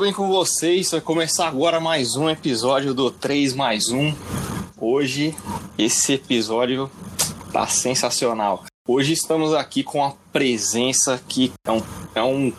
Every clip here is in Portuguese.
bem com vocês? Vai começar agora mais um episódio do 3 mais 1. Hoje, esse episódio tá sensacional. Hoje estamos aqui com a presença que é um, é um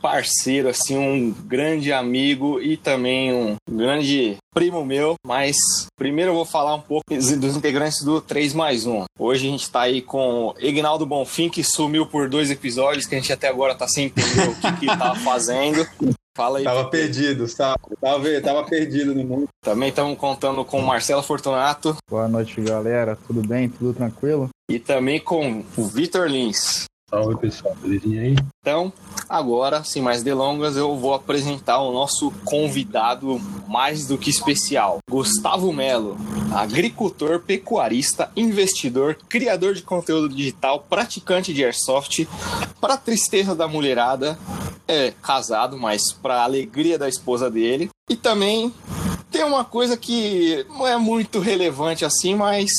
parceiro, assim, um grande amigo e também um grande primo meu. Mas primeiro eu vou falar um pouco dos integrantes do 3 mais 1. Hoje a gente tá aí com Ignaldo Bonfim, que sumiu por dois episódios, que a gente até agora tá sem entender o que, que tava fazendo. Fala aí. Tava perdido, tava, tava, tava perdido no mundo. Também estamos contando com o Marcelo Fortunato. Boa noite, galera. Tudo bem? Tudo tranquilo? E também com o Vitor Lins. Salve pessoal, belezinha aí? Então, agora, sem mais delongas, eu vou apresentar o nosso convidado mais do que especial, Gustavo Melo, agricultor, pecuarista, investidor, criador de conteúdo digital, praticante de airsoft, para tristeza da mulherada, é casado, mas para alegria da esposa dele, e também tem uma coisa que não é muito relevante assim, mas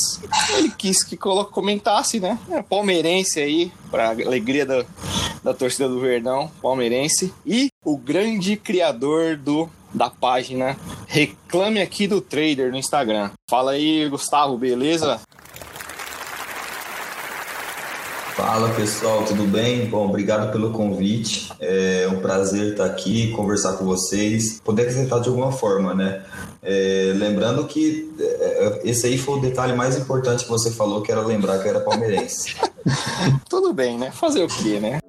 ele quis que comentasse, né? É palmeirense aí, para alegria da, da torcida do Verdão, palmeirense. E o grande criador do da página Reclame Aqui do Trader no Instagram. Fala aí, Gustavo, beleza? Fala pessoal, tudo bem? Bom, obrigado pelo convite. É um prazer estar aqui, conversar com vocês, poder acrescentar de alguma forma, né? É, lembrando que é, esse aí foi o detalhe mais importante que você falou, que era lembrar que era palmeirense. tudo bem, né? Fazer o quê, né?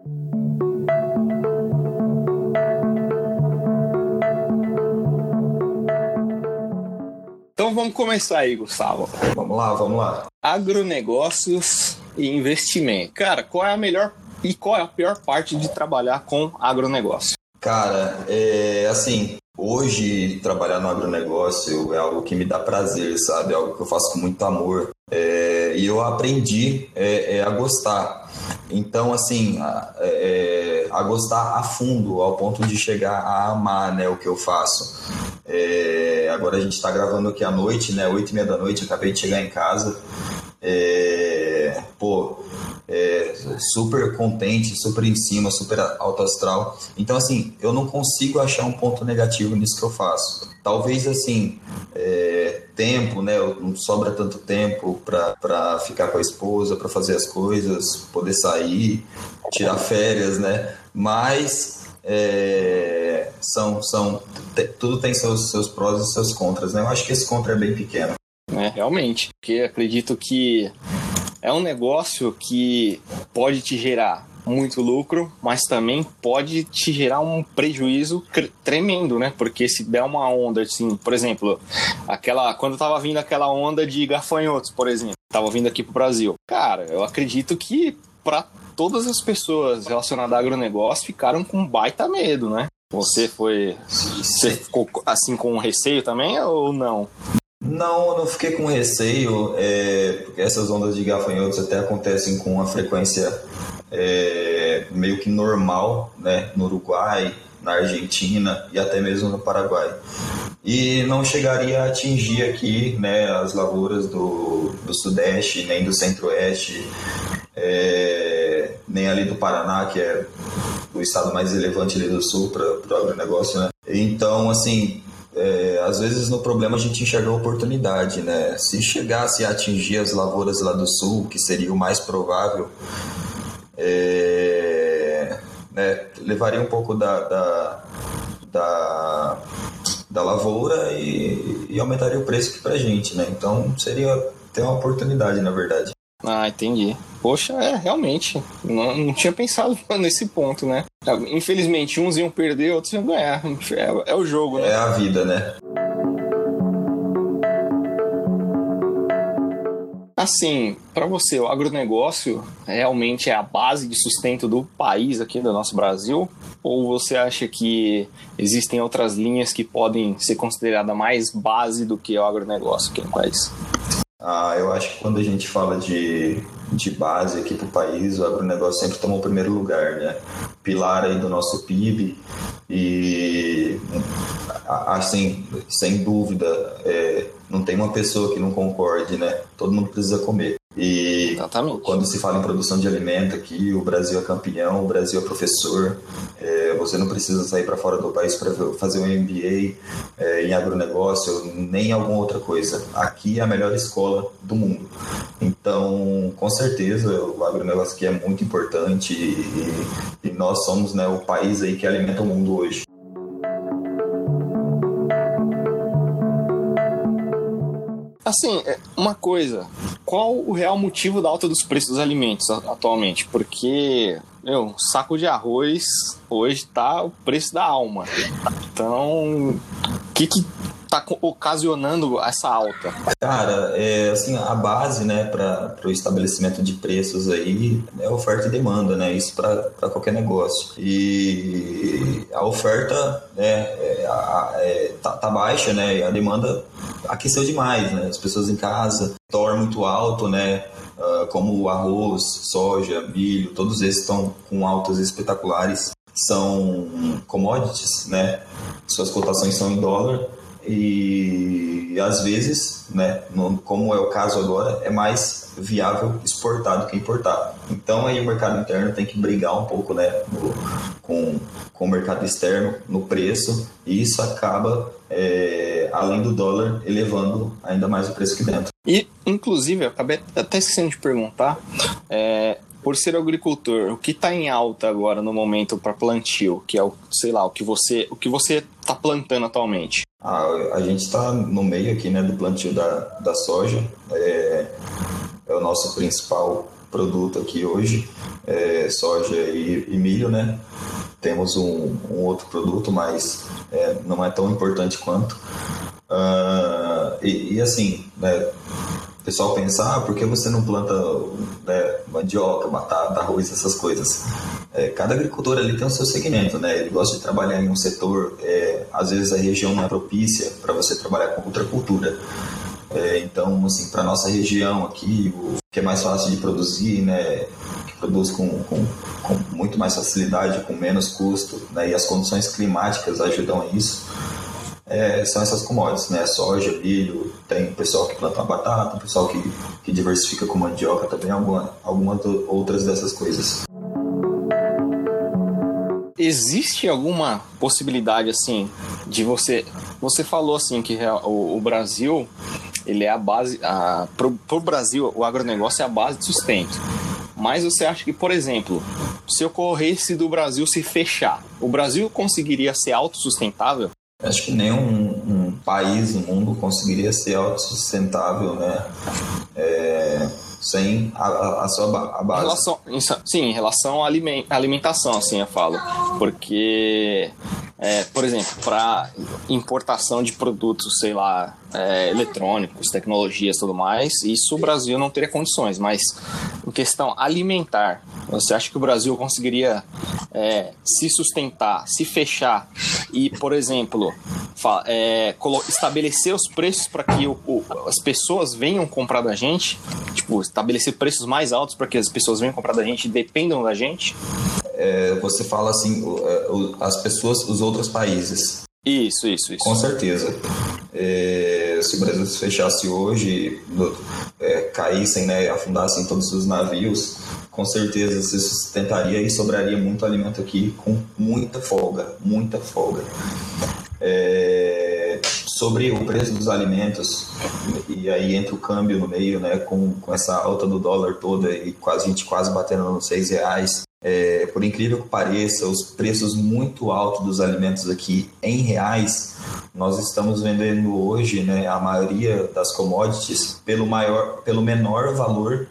Então vamos começar aí, Gustavo. Vamos lá, vamos lá. Agronegócios e investimento. Cara, qual é a melhor e qual é a pior parte de trabalhar com agronegócio? Cara, é assim, hoje trabalhar no agronegócio é algo que me dá prazer, sabe? É algo que eu faço com muito amor. É, e eu aprendi é, é, a gostar. Então, assim, a, é, a, gostar a fundo, ao ponto de chegar a amar né, o que eu faço. É, agora a gente está gravando aqui à noite, né? Oito e meia da noite, acabei de chegar em casa. É, pô, é, super contente, super em cima, super alto astral. Então, assim, eu não consigo achar um ponto negativo nisso que eu faço. Talvez, assim, é, tempo, né? Não sobra tanto tempo para ficar com a esposa, para fazer as coisas, poder sair, tirar férias, né? Mas é, são, são, tudo tem seus, seus prós e seus contras, né? Eu acho que esse contra é bem pequeno. É, realmente, porque acredito que é um negócio que pode te gerar muito lucro, mas também pode te gerar um prejuízo tremendo, né? Porque se der uma onda, assim, por exemplo, aquela quando tava vindo aquela onda de gafanhotos, por exemplo, tava vindo aqui pro Brasil. Cara, eu acredito que para todas as pessoas relacionadas ao agronegócio ficaram com baita medo, né? Você foi. Você ficou assim com receio também ou não? Não, eu não fiquei com receio, é, porque essas ondas de gafanhotos até acontecem com uma frequência é, meio que normal né, no Uruguai, na Argentina e até mesmo no Paraguai. E não chegaria a atingir aqui né, as lavouras do, do Sudeste, nem do Centro-Oeste, é, nem ali do Paraná, que é o estado mais relevante ali do Sul para o agronegócio. Né? Então, assim, é, às vezes no problema a gente enxerga a oportunidade, né? Se chegasse a atingir as lavouras lá do sul, que seria o mais provável, é, né, levaria um pouco da, da, da, da lavoura e, e, aumentaria o preço aqui pra gente, né? Então seria ter uma oportunidade, na verdade. Ah, entendi. Poxa, é, realmente. Não, não tinha pensado nesse ponto, né? Infelizmente, uns iam perder, outros iam ganhar. É, é o jogo, né? É a vida, né? Assim, para você, o agronegócio realmente é a base de sustento do país aqui do nosso Brasil? Ou você acha que existem outras linhas que podem ser consideradas mais base do que o agronegócio aqui no país? Ah, eu acho que quando a gente fala de, de base aqui para o país, o agronegócio sempre toma o primeiro lugar, né? Pilar aí do nosso PIB e, assim, sem dúvida, é, não tem uma pessoa que não concorde, né? Todo mundo precisa comer. E Exatamente. quando se fala em produção de alimento aqui, o Brasil é campeão, o Brasil é professor. É, você não precisa sair para fora do país para fazer um MBA é, em agronegócio, nem alguma outra coisa. Aqui é a melhor escola do mundo. Então, com certeza, o agronegócio aqui é muito importante e, e nós somos né, o país aí que alimenta o mundo hoje. Assim, é, uma coisa, qual o real motivo da alta dos preços dos alimentos atualmente? Porque, meu, um saco de arroz hoje tá o preço da alma. Então, o que que tá ocasionando essa alta? Cara, é, assim, a base, né, para o estabelecimento de preços aí é oferta e demanda, né, isso para qualquer negócio. E a oferta né, é, é, tá, tá baixa, né, a demanda aqueceu demais, né, as pessoas em casa, dólar muito alto, né, ah, como arroz, soja, milho, todos esses estão com altas espetaculares, são commodities, né, suas cotações são em dólar e às vezes, né, como é o caso agora, é mais viável exportar do que importar. Então aí o mercado interno tem que brigar um pouco, né, com, com o mercado externo no preço e isso acaba, é, além do dólar, elevando ainda mais o preço aqui dentro. E, inclusive, eu acabei até esquecendo de perguntar, é, por ser agricultor, o que está em alta agora no momento para plantio, que é o, sei lá, o que você, o que você está plantando atualmente? A, a gente está no meio aqui, né, do plantio da, da soja, é, é o nosso principal produto aqui hoje, é soja e, e milho, né? Temos um, um outro produto, mas é, não é tão importante quanto. Ah, e, e assim, né, pessoal pensa, ah, por que você não planta né, mandioca, batata, arroz, essas coisas? É, cada agricultor ali tem o seu segmento, né? Ele gosta de trabalhar em um setor, é, às vezes a região não é propícia para você trabalhar com outra cultura. É, então, assim, para nossa região aqui, o que é mais fácil de produzir, né? Que produz com, com, com muito mais facilidade, com menos custo, né? E as condições climáticas ajudam a isso. É, são essas commodities, né? Soja, milho, tem pessoal que planta batata, tem pessoal que, que diversifica com mandioca também, alguma, algumas outras dessas coisas. Existe alguma possibilidade assim de você? Você falou assim que o, o Brasil ele é a base, a, pro, pro Brasil o agronegócio é a base de sustento. Mas você acha que, por exemplo, se ocorresse do Brasil se fechar, o Brasil conseguiria ser autossustentável? Acho que nenhum um país no mundo conseguiria ser autossustentável, né? É, sem a, a, sua ba- a Em base. relação, em sim, em relação à alimentação, assim eu falo. Porque, é, por exemplo, para importação de produtos, sei lá, é, eletrônicos, tecnologias tudo mais, isso o Brasil não teria condições. Mas em questão alimentar, você acha que o Brasil conseguiria é, se sustentar, se fechar e, por exemplo, é, estabelecer os preços para que o- o- as pessoas venham comprar da gente? Tipo, estabelecer preços mais altos para que as pessoas venham comprar da gente e dependam da gente? É, você fala assim, é, as pessoas, os outros países. Isso, isso, isso. Com certeza. É, se o Brasil se fechasse hoje, é, caíssem, né, afundassem todos os navios, com certeza se sustentaria e sobraria muito alimento aqui com muita folga, muita folga. É, sobre o preço dos alimentos, e aí entra o câmbio no meio, né, com, com essa alta do dólar toda e quase, a gente quase batendo nos seis reais. É, por incrível que pareça, os preços muito altos dos alimentos aqui em reais, nós estamos vendendo hoje né, a maioria das commodities pelo, maior, pelo menor valor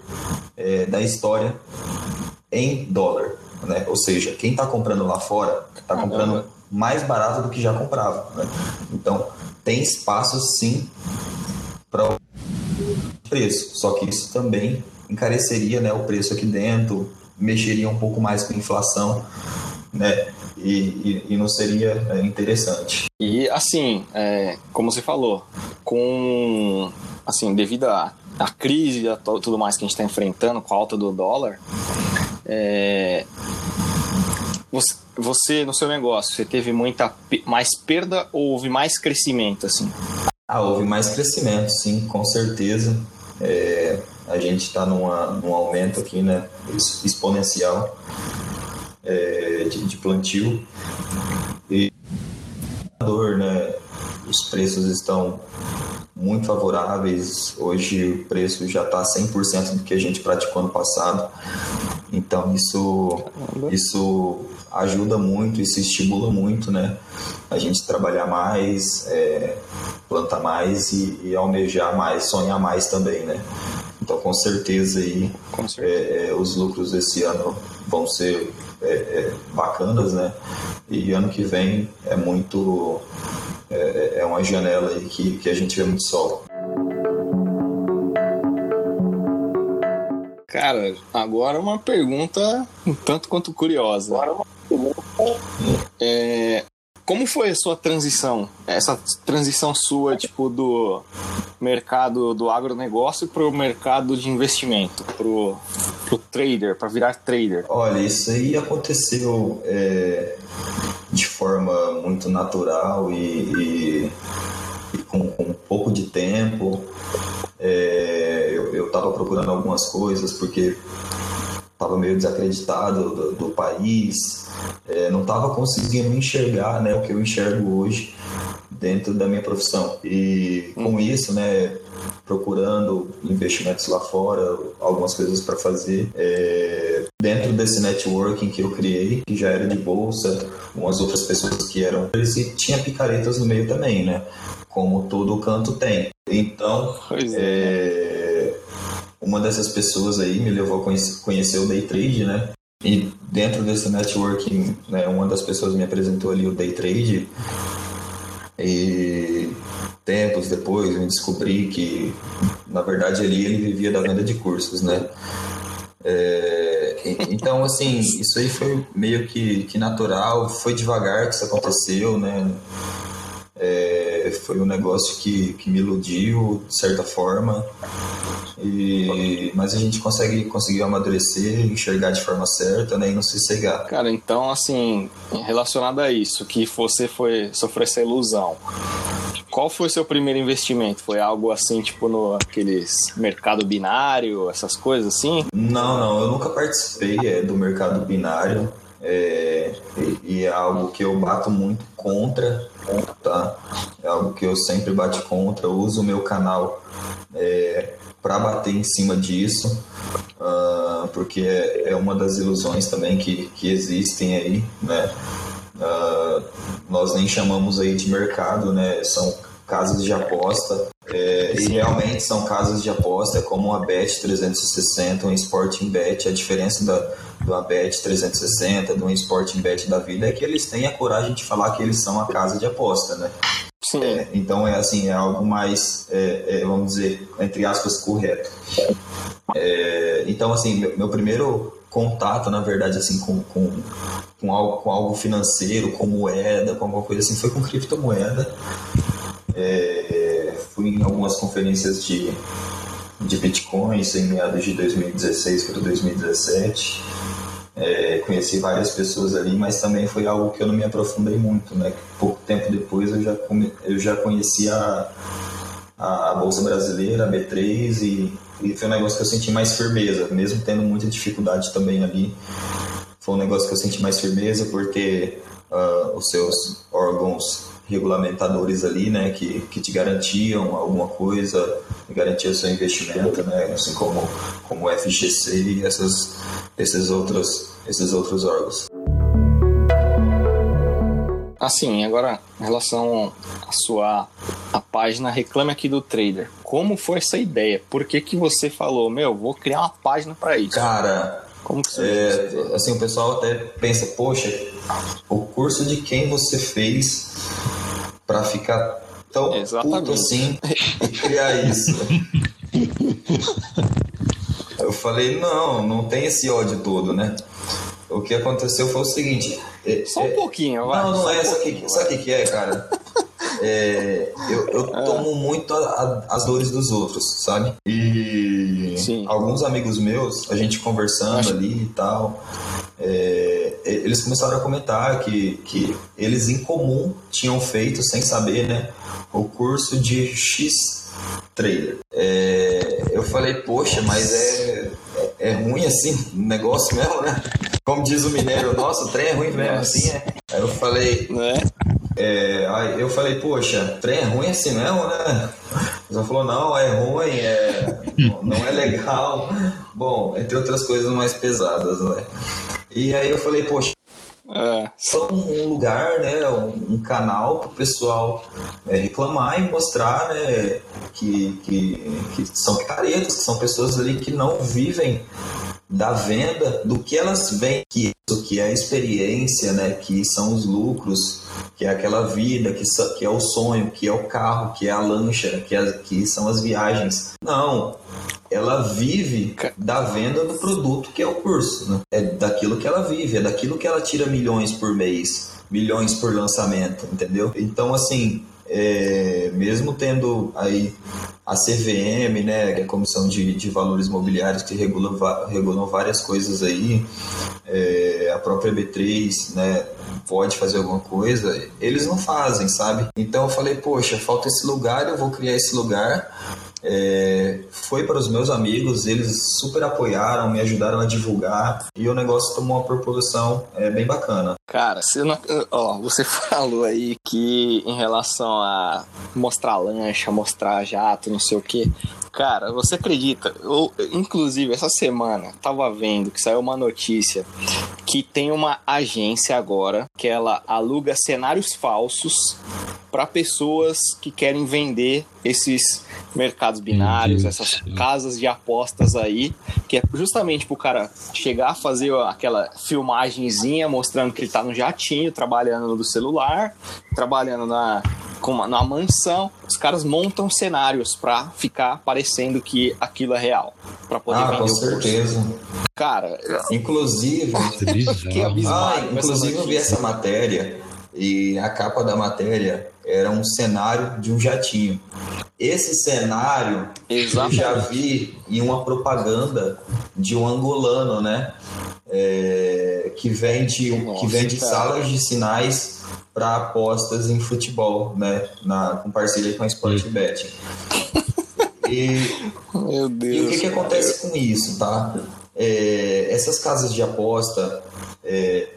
é, da história em dólar. Né? Ou seja, quem está comprando lá fora está comprando mais barato do que já comprava. Né? Então, tem espaço sim para o preço, só que isso também encareceria né, o preço aqui dentro, mexeria um pouco mais com a inflação, né? E, e, e não seria é, interessante. E assim, é, como você falou, com assim, devido à à crise e tudo mais que a gente está enfrentando com a alta do dólar, é, você, você, no seu negócio, você teve muita mais perda ou houve mais crescimento assim? Ah, houve mais crescimento, sim, com certeza. É, a gente está num aumento aqui, né, exponencial é, de, de, plantio e né, os preços estão muito favoráveis. Hoje o preço já está 100% do que a gente praticou ano passado. Então isso, isso ajuda muito, isso estimula muito, né? A gente trabalhar mais, é, plantar mais e, e, almejar mais, sonhar mais também, né? Então com certeza aí com certeza. É, é, os lucros desse ano vão ser é, é, bacanas, né? E ano que vem é muito é, é uma janela aí que, que a gente vê muito sol. Cara, agora uma pergunta um tanto quanto curiosa. Agora uma pergunta. É, como foi a sua transição? Essa transição sua, tipo, do mercado do agronegócio para o mercado de investimento, para o trader, para virar trader? Olha, isso aí aconteceu é, de forma muito natural e, e, e com, com, um pouco de tempo. É, eu estava procurando algumas coisas porque estava meio desacreditado do, do país, é, não estava conseguindo enxergar né, o que eu enxergo hoje dentro da minha profissão. E com hum. isso, né, procurando investimentos lá fora, algumas coisas para fazer. É, dentro desse networking que eu criei, que já era de bolsa, umas outras pessoas que eram. E tinha picaretas no meio também, né? Como todo canto tem. Então, é. Uma dessas pessoas aí me levou a conhecer o day trade, né? E dentro desse networking, né, uma das pessoas me apresentou ali o day trade e tempos depois eu descobri que na verdade ali ele vivia da venda de cursos, né? É, então assim isso aí foi meio que, que natural, foi devagar que isso aconteceu, né? É, foi um negócio que, que me iludiu de certa forma e, mas a gente consegue conseguiu amadurecer, enxergar de forma certa né, e não se cegar. Cara, então, assim, relacionado a isso, que você foi sofrer essa ilusão, qual foi o seu primeiro investimento? Foi algo assim, tipo, no aqueles mercado binário, essas coisas assim? Não, não, eu nunca participei é, do mercado binário. É, e, é algo que eu bato muito contra, tá? É algo que eu sempre bato contra. Eu uso o meu canal é, para bater em cima disso, uh, porque é, é, uma das ilusões também que, que existem aí, né? Uh, nós nem chamamos aí de mercado, né? São casas de aposta. É, e realmente são casas de aposta, como a Bet 360, um Sporting Bet. A diferença da, do Bet 360, do Sporting Bet da vida, é que eles têm a coragem de falar que eles são a casa de aposta, né? Sim. É, então é assim, é algo mais, é, é, vamos dizer, entre aspas, correto. É, então, assim, meu, meu, primeiro contato, na verdade, assim, com, com, com, algo, com algo financeiro, com moeda, com alguma coisa assim, foi com criptomoeda. É, fui em algumas conferências de, de bitcoins em meados de 2016 para 2017 é, conheci várias pessoas ali, mas também foi algo que eu não me aprofundei muito, né? Pouco tempo depois eu já, eu já conheci a, a Bolsa Brasileira, a B3, e, e foi um negócio que eu senti mais firmeza, mesmo tendo muita dificuldade também ali. Foi um negócio que eu senti mais firmeza porque uh, os seus órgãos regulamentadores ali, né, que, que te garantiam alguma coisa, garantiam seu investimento, né, assim como, como o FGC e essas, esses, outros, esses outros órgãos. Assim, agora em relação à sua a página Reclame Aqui do Trader, como foi essa ideia? Por que, que você falou, meu, vou criar uma página para isso? Cara, como que é, assim, o pessoal até pensa, poxa, o curso de quem você fez para ficar tão Exatamente. puto assim e criar isso. Eu falei, não, não tem esse ódio todo, né? O que aconteceu foi o seguinte. É, Só um é, pouquinho, vai. Não, não é. Um sabe o que é, cara? É, eu, eu é. tomo muito a, a, as dores dos outros, sabe? E Sim. alguns amigos meus, a gente conversando Acho... ali e tal, é, eles começaram a comentar que, que eles em comum tinham feito, sem saber, né, o curso de X Trader. É, eu falei, poxa, mas é, é, é ruim assim o negócio mesmo, né? Como diz o mineiro, nossa, o trem é ruim mesmo assim, é. Aí eu falei, Né? é, aí eu falei, poxa, trem é ruim assim mesmo, né? Ela falou, não, é ruim, é, não é legal. Bom, entre outras coisas mais pesadas, né? E aí eu falei, poxa, É. só um lugar, né, um, um canal para o pessoal é, reclamar e mostrar, né, que, que, que são picaretas, que são pessoas ali que não vivem da venda do que elas veem, que isso que é a experiência, né, que são os lucros, que é aquela vida, que, que é o sonho, que é o carro, que é a lancha, que, é, que são as viagens. Não, ela vive da venda do produto que é o curso, né? É daquilo que ela vive, é daquilo que ela tira milhões por mês, milhões por lançamento, entendeu? Então, assim, é, mesmo tendo aí a CVM, né, que é a Comissão de, de Valores Imobiliários, que regula, regulam várias coisas aí, é, a própria B3, né, pode fazer alguma coisa, eles não fazem, sabe? Então eu falei, poxa, falta esse lugar, eu vou criar esse lugar. É, foi para os meus amigos, eles super apoiaram, me ajudaram a divulgar e o negócio tomou uma proporção é, bem bacana. Cara, você, não, ó, você falou aí que em relação a mostrar lancha, mostrar jato, não sei o que. Cara, você acredita? Eu, inclusive, essa semana tava vendo que saiu uma notícia que tem uma agência agora que ela aluga cenários falsos para pessoas que querem vender esses mercados binários, Deus essas casas de apostas aí, que é justamente pro cara chegar a fazer aquela filmagenzinha mostrando que ele tá no jatinho, trabalhando no celular, trabalhando na com uma, na mansão. Os caras montam cenários pra ficar parecendo que aquilo é real, Pra poder Ah, vender com o curso. certeza. Cara, Inclusive, é. Que absurdo. Ah, essa inclusive eu vi essa matéria e a capa da matéria era um cenário de um jatinho. Esse cenário eu exatamente. já vi em uma propaganda de um angolano, né? É, que vende, Nossa, que vende cara. salas de sinais para apostas em futebol, né? Na, com parceria com a Sportbet. E Meu Deus. e o que, que acontece com isso, tá? É, essas casas de aposta, é,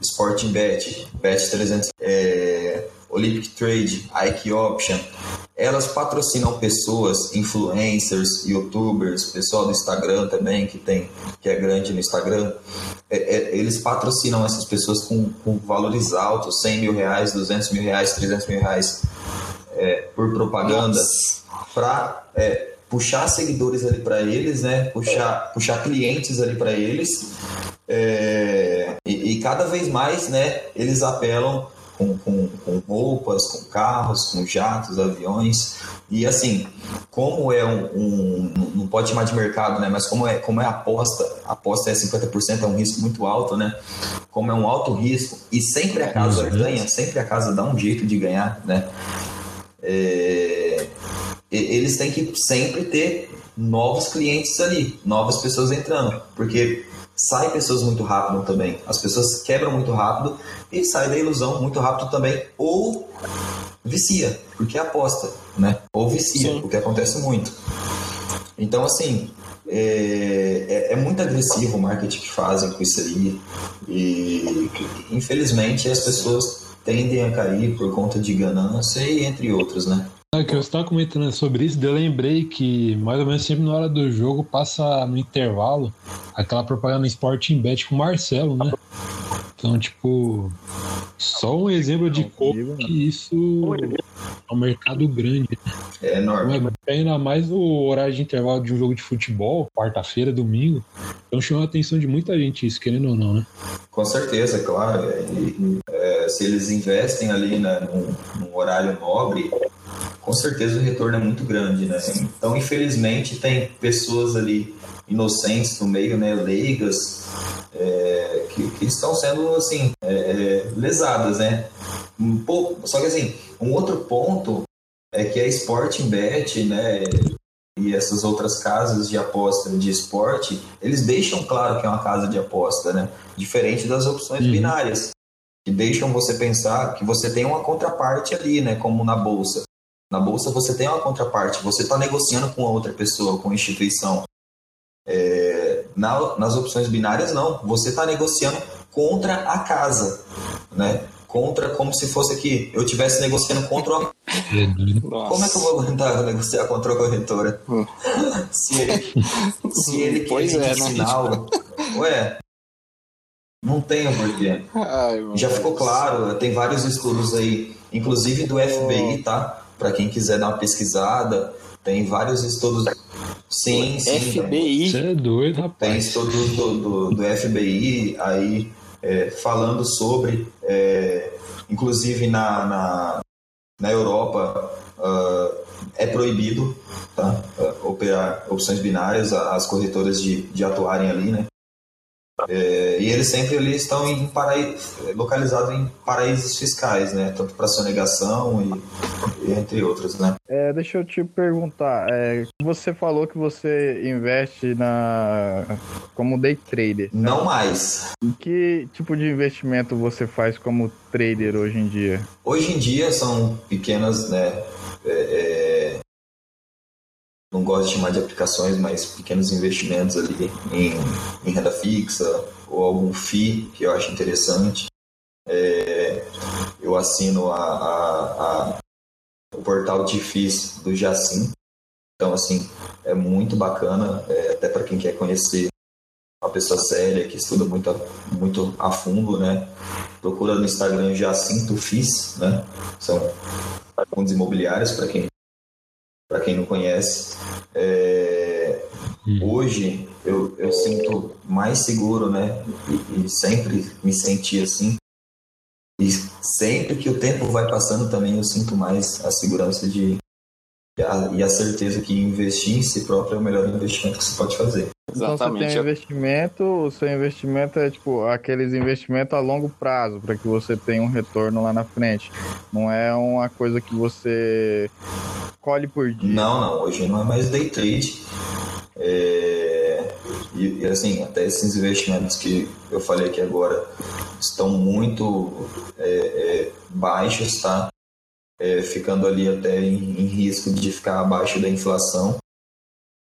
Sporting Bet, Bet 300, é, Olympic Trade, Ike Option, elas patrocinam pessoas, influencers, youtubers, pessoal do Instagram também, que tem, que é grande no Instagram. É, é, eles patrocinam essas pessoas com, com valores altos, 100 mil reais, 200 mil reais, 300 mil reais é, por propaganda para puxar seguidores ali para eles, né? Puxar, puxar clientes ali para eles. É, e, e cada vez mais, né? Eles apelam com, com, com roupas, com carros, com jatos, aviões. E assim, como é um, um- Não pode chamar de mercado, né? Mas como é, como é aposta, aposta é 50%, é um risco muito alto, né? Como é um alto risco, e sempre a casa Uhum. ganha, sempre a casa dá um jeito de ganhar, né? É, eles têm que sempre ter novos clientes ali, novas pessoas entrando, porque sai pessoas muito rápido também. As pessoas quebram muito rápido e sai da ilusão muito rápido também, ou vicia, porque é aposta, né? Ou vicia, Sim. o que acontece muito. Então, assim, é, é- é muito agressivo o marketing que fazem com isso aí. E, infelizmente, as pessoas tendem a cair por conta de ganância e entre outros, né? É que eu estava comentando sobre isso, eu lembrei que mais ou menos sempre na hora do jogo passa no intervalo aquela propaganda Sporting Bet com o Marcelo, né? Então, tipo, só um exemplo de como que isso é um mercado grande. É enorme. Mas ainda mais o horário de intervalo de um jogo de futebol, quarta-feira, domingo. Então chama a atenção de muita gente isso, querendo ou não, né? Com certeza, claro. E, é, se eles investem ali né, num, num horário nobre, com certeza o retorno é muito grande, né? Então, infelizmente, tem pessoas ali inocentes no meio, né, leigas, é, que, que estão sendo, assim, é, é, lesadas, né? Um pouco, só que, assim, um outro ponto é que a Sporting Bet, né, e essas outras casas de aposta de esporte, eles deixam claro que é uma casa de aposta, né? Diferente das opções Uhum. binárias, que deixam você pensar que você tem uma contraparte ali, né? Como na bolsa. Na bolsa você tem uma contraparte, você está negociando com a outra pessoa, com instituição. É, na, nas opções binárias, não. Você está negociando contra a casa, né? Contra, como se fosse aqui, eu estivesse negociando contra uma... Como é que eu vou tentar negociar contra a corretora? Hum. se ele, se ele Pois quer é, me né? sinal... Ué, não tem porquê. Ai, Já ficou claro, tem vários estudos aí, inclusive do FBI, tá? Para quem quiser dar uma pesquisada, tem vários estudos. Sim, sim. Tem, FBI. Você é doido, tem rapaz. estudos do, do, do FBI aí é, falando sobre, é, inclusive na, na, na Europa ah, é proibido tá? Ah, operar opções binárias, as corretoras de, de atuarem ali, né? É, e eles sempre ali estão em paraí- localizados em paraísos fiscais, né? Tanto para sonegação e, e entre outros, né? É, deixa eu te perguntar, é, você falou que você investe na como day trader. Não mais. Que tipo de investimento você faz como trader hoje em dia? Hoje em dia são pequenas, né? é, é, não gosto de chamar de aplicações, mas pequenos investimentos ali em, em renda fixa ou algum FII que eu acho interessante. É, eu assino a, a- a- o portal de FIIs do Jacim. Então, assim, é muito bacana, é, até para quem quer conhecer uma pessoa séria que estuda muito a, muito a fundo, né? Procura no Instagram Jacinto FIS, né? São fundos imobiliários para quem para quem não conhece. É, hoje eu, eu sinto mais seguro, né? E, e sempre me senti assim. E sempre que o tempo vai passando também eu sinto mais a segurança de e a, e a certeza que investir em si próprio é o melhor investimento que você pode fazer. Então você Exatamente. tem um investimento, o seu investimento é tipo aqueles investimentos a longo prazo, para que você tenha um retorno lá na frente. Não é uma coisa que você colhe por dia. Não, não, hoje não é mais day trade. É, e, e, assim, até esses investimentos que eu falei aqui agora estão muito é, é, baixos, tá? É, ficando ali até em, em risco de ficar abaixo da inflação.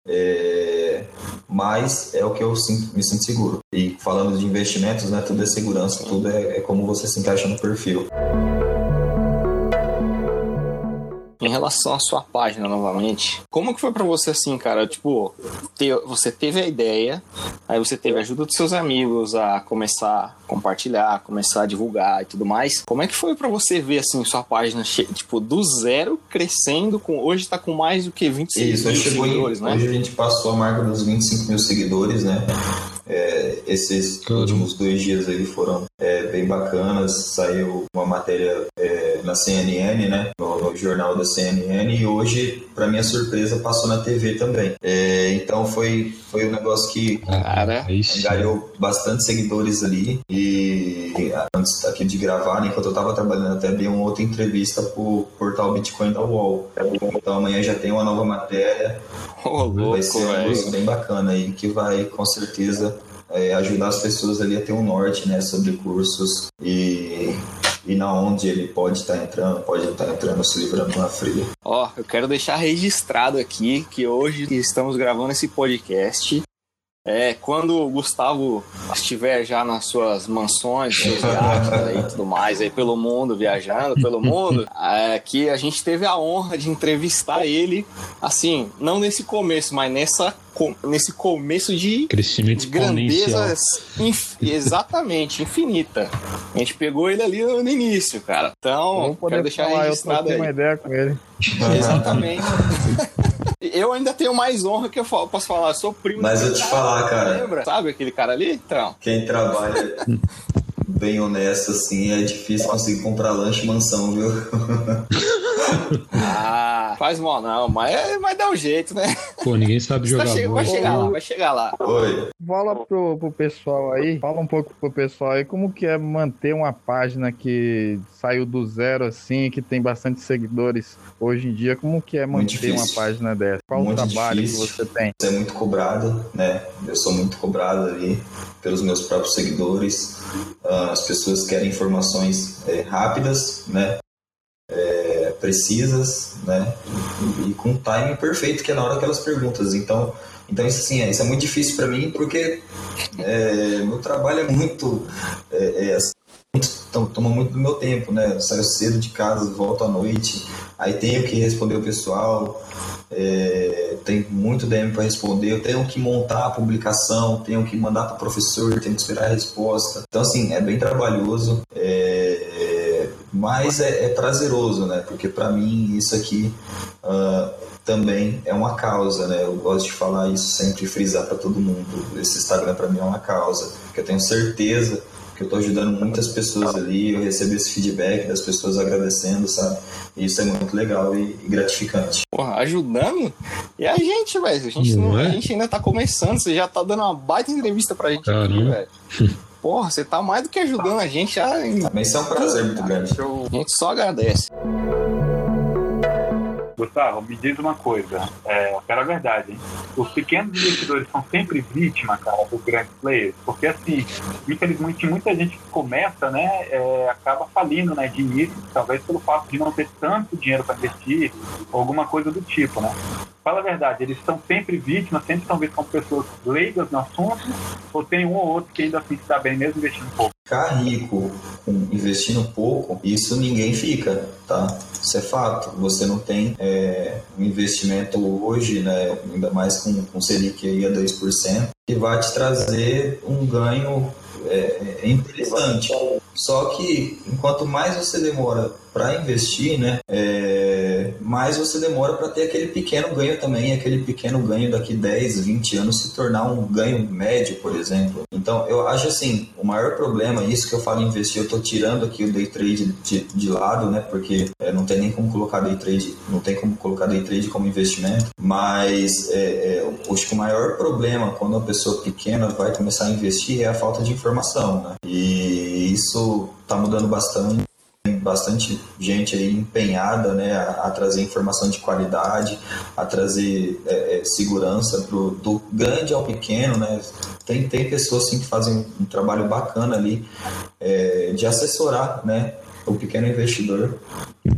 É, mas é o que eu sinto- me sinto seguro. E falando de investimentos, né, tudo é segurança, tudo é, é como você se encaixa no perfil. Em relação à sua página, novamente, como que foi pra você assim, cara? Tipo, ter- você teve a ideia, aí você teve a ajuda dos seus amigos a começar compartilhar, começar a divulgar e tudo mais. Como é que foi pra você ver, assim, sua página, tipo, do zero, crescendo, com hoje tá com mais do que 25 Isso, mil chegou em, seguidores, né? hoje a gente passou a marca dos 25 mil seguidores, né? É, esses últimos dois dias aí foram é, bem bacanas. Saiu uma matéria é, na CNN, né? No, no jornal da CNN e hoje, para minha surpresa, passou na TV também. É, então foi, foi um negócio que Cara. Angariou bastante seguidores ali e antes aqui de gravar, né, enquanto eu tava trabalhando, até dei uma outra entrevista pro portal Bitcoin da UOL. Então amanhã já tem uma nova matéria, vai louco, ser um curso bem bacana aí que vai com certeza é, ajudar as pessoas ali a ter um norte, né, sobre cursos e e na onde ele pode estar entrando, pode estar entrando se livrando na fria. Ó, eu quero deixar registrado aqui que hoje estamos gravando esse podcast. É, quando o Gustavo estiver já nas suas mansões, seus aí, e tudo mais, aí pelo mundo, viajando pelo mundo, é, que a gente teve a honra de entrevistar ele, assim, não nesse começo, mas nessa, nesse começo de Crescimento de exponencial. grandeza inf- exatamente infinita. A gente pegou ele ali no início, cara. Eu Então, vou poder quero deixar falar, eu registrado aí. uma ideia com ele. Exatamente. Eu ainda tenho mais honra que eu posso falar, eu sou primo Mas eu te cara, falar, cara. Lembra? Sabe aquele cara ali? Então. Quem trabalha bem honesto assim é difícil conseguir comprar lanche e mansão, viu? Ah, faz mal não, mas, é- mas dá um jeito, né? Pô, ninguém sabe jogar Vai, che- bola. vai chegar lá, vai chegar lá. Oi. Fala pro, pro pessoal aí, fala um pouco pro pessoal aí como que é manter uma página que saiu do zero assim, que tem bastante seguidores hoje em dia, como que é manter uma página dessa? Qual Muito o trabalho difícil. que você tem? Você é muito cobrado, né? Eu sou muito cobrado ali pelos meus próprios seguidores. Ah, as pessoas querem informações eh, rápidas, né? Eh, precisas, né? E, com o timing perfeito, que é na hora aquelas perguntas. Então, então isso assim, é, isso é muito difícil para mim porque é, meu trabalho é muito, é, é, assim, muito, toma muito do meu tempo, né? Eu saio cedo de casa, volto à noite, aí tenho que responder o pessoal, é, tem muito DM para responder, eu tenho que montar a publicação, tenho que mandar para o professor, tenho que esperar a resposta. Então assim, é bem trabalhoso. É, mas é, é, prazeroso, né? Porque para mim isso aqui uh, também é uma causa, né? Eu gosto de falar isso sempre, frisar para todo mundo. Esse Instagram para mim é uma causa, porque eu tenho certeza que eu estou ajudando muitas pessoas ali, eu recebo esse feedback das pessoas agradecendo, sabe? E isso é muito legal e, e gratificante. Porra, ajudando? E a gente, velho? A, gente não, é? a gente ainda tá começando, você já tá dando uma baita entrevista pra gente aqui, velho. Porra, você tá mais do que ajudando a gente. Já... Também isso é um prazer muito grande. A gente só agradece. Gustavo, me diz uma coisa, é, a verdade, hein? Os pequenos investidores são sempre vítimas, cara, dos grandes players, porque assim, infelizmente muita gente que começa, né, é, acaba falindo, né, de início, talvez pelo fato de não ter tanto dinheiro para investir, ou alguma coisa do tipo, né? Fala a verdade, eles são sempre vítimas, sempre talvez com pessoas leigas no assunto, ou tem um ou outro que ainda assim dá bem mesmo investindo pouco? Ficar rico investindo pouco, isso ninguém fica, tá? Isso é fato. Você não tem é, um investimento hoje, né, ainda mais com, com Selic aí a 2%, que vai te trazer um ganho é, é interessante. Só que enquanto mais você demora para investir, né, é, mais você demora para ter aquele pequeno ganho também, aquele pequeno ganho daqui 10, 20 anos se tornar um ganho médio, por exemplo. Então, eu acho assim, o maior problema, isso que eu falo em investir, eu estou tirando aqui o day trade de, de lado, né, porque é, não tem nem como colocar day trade, não tem como colocar day trade como investimento, mas é, é, acho que o maior problema quando uma pessoa pequena vai começar a investir é a falta de informação, né, e isso está mudando bastante bastante gente aí empenhada né, a, a trazer informação de qualidade, a trazer é, é, segurança pro, do grande ao pequeno. Né? Tem, tem pessoas sim, que fazem um trabalho bacana ali é, de assessorar né, o pequeno investidor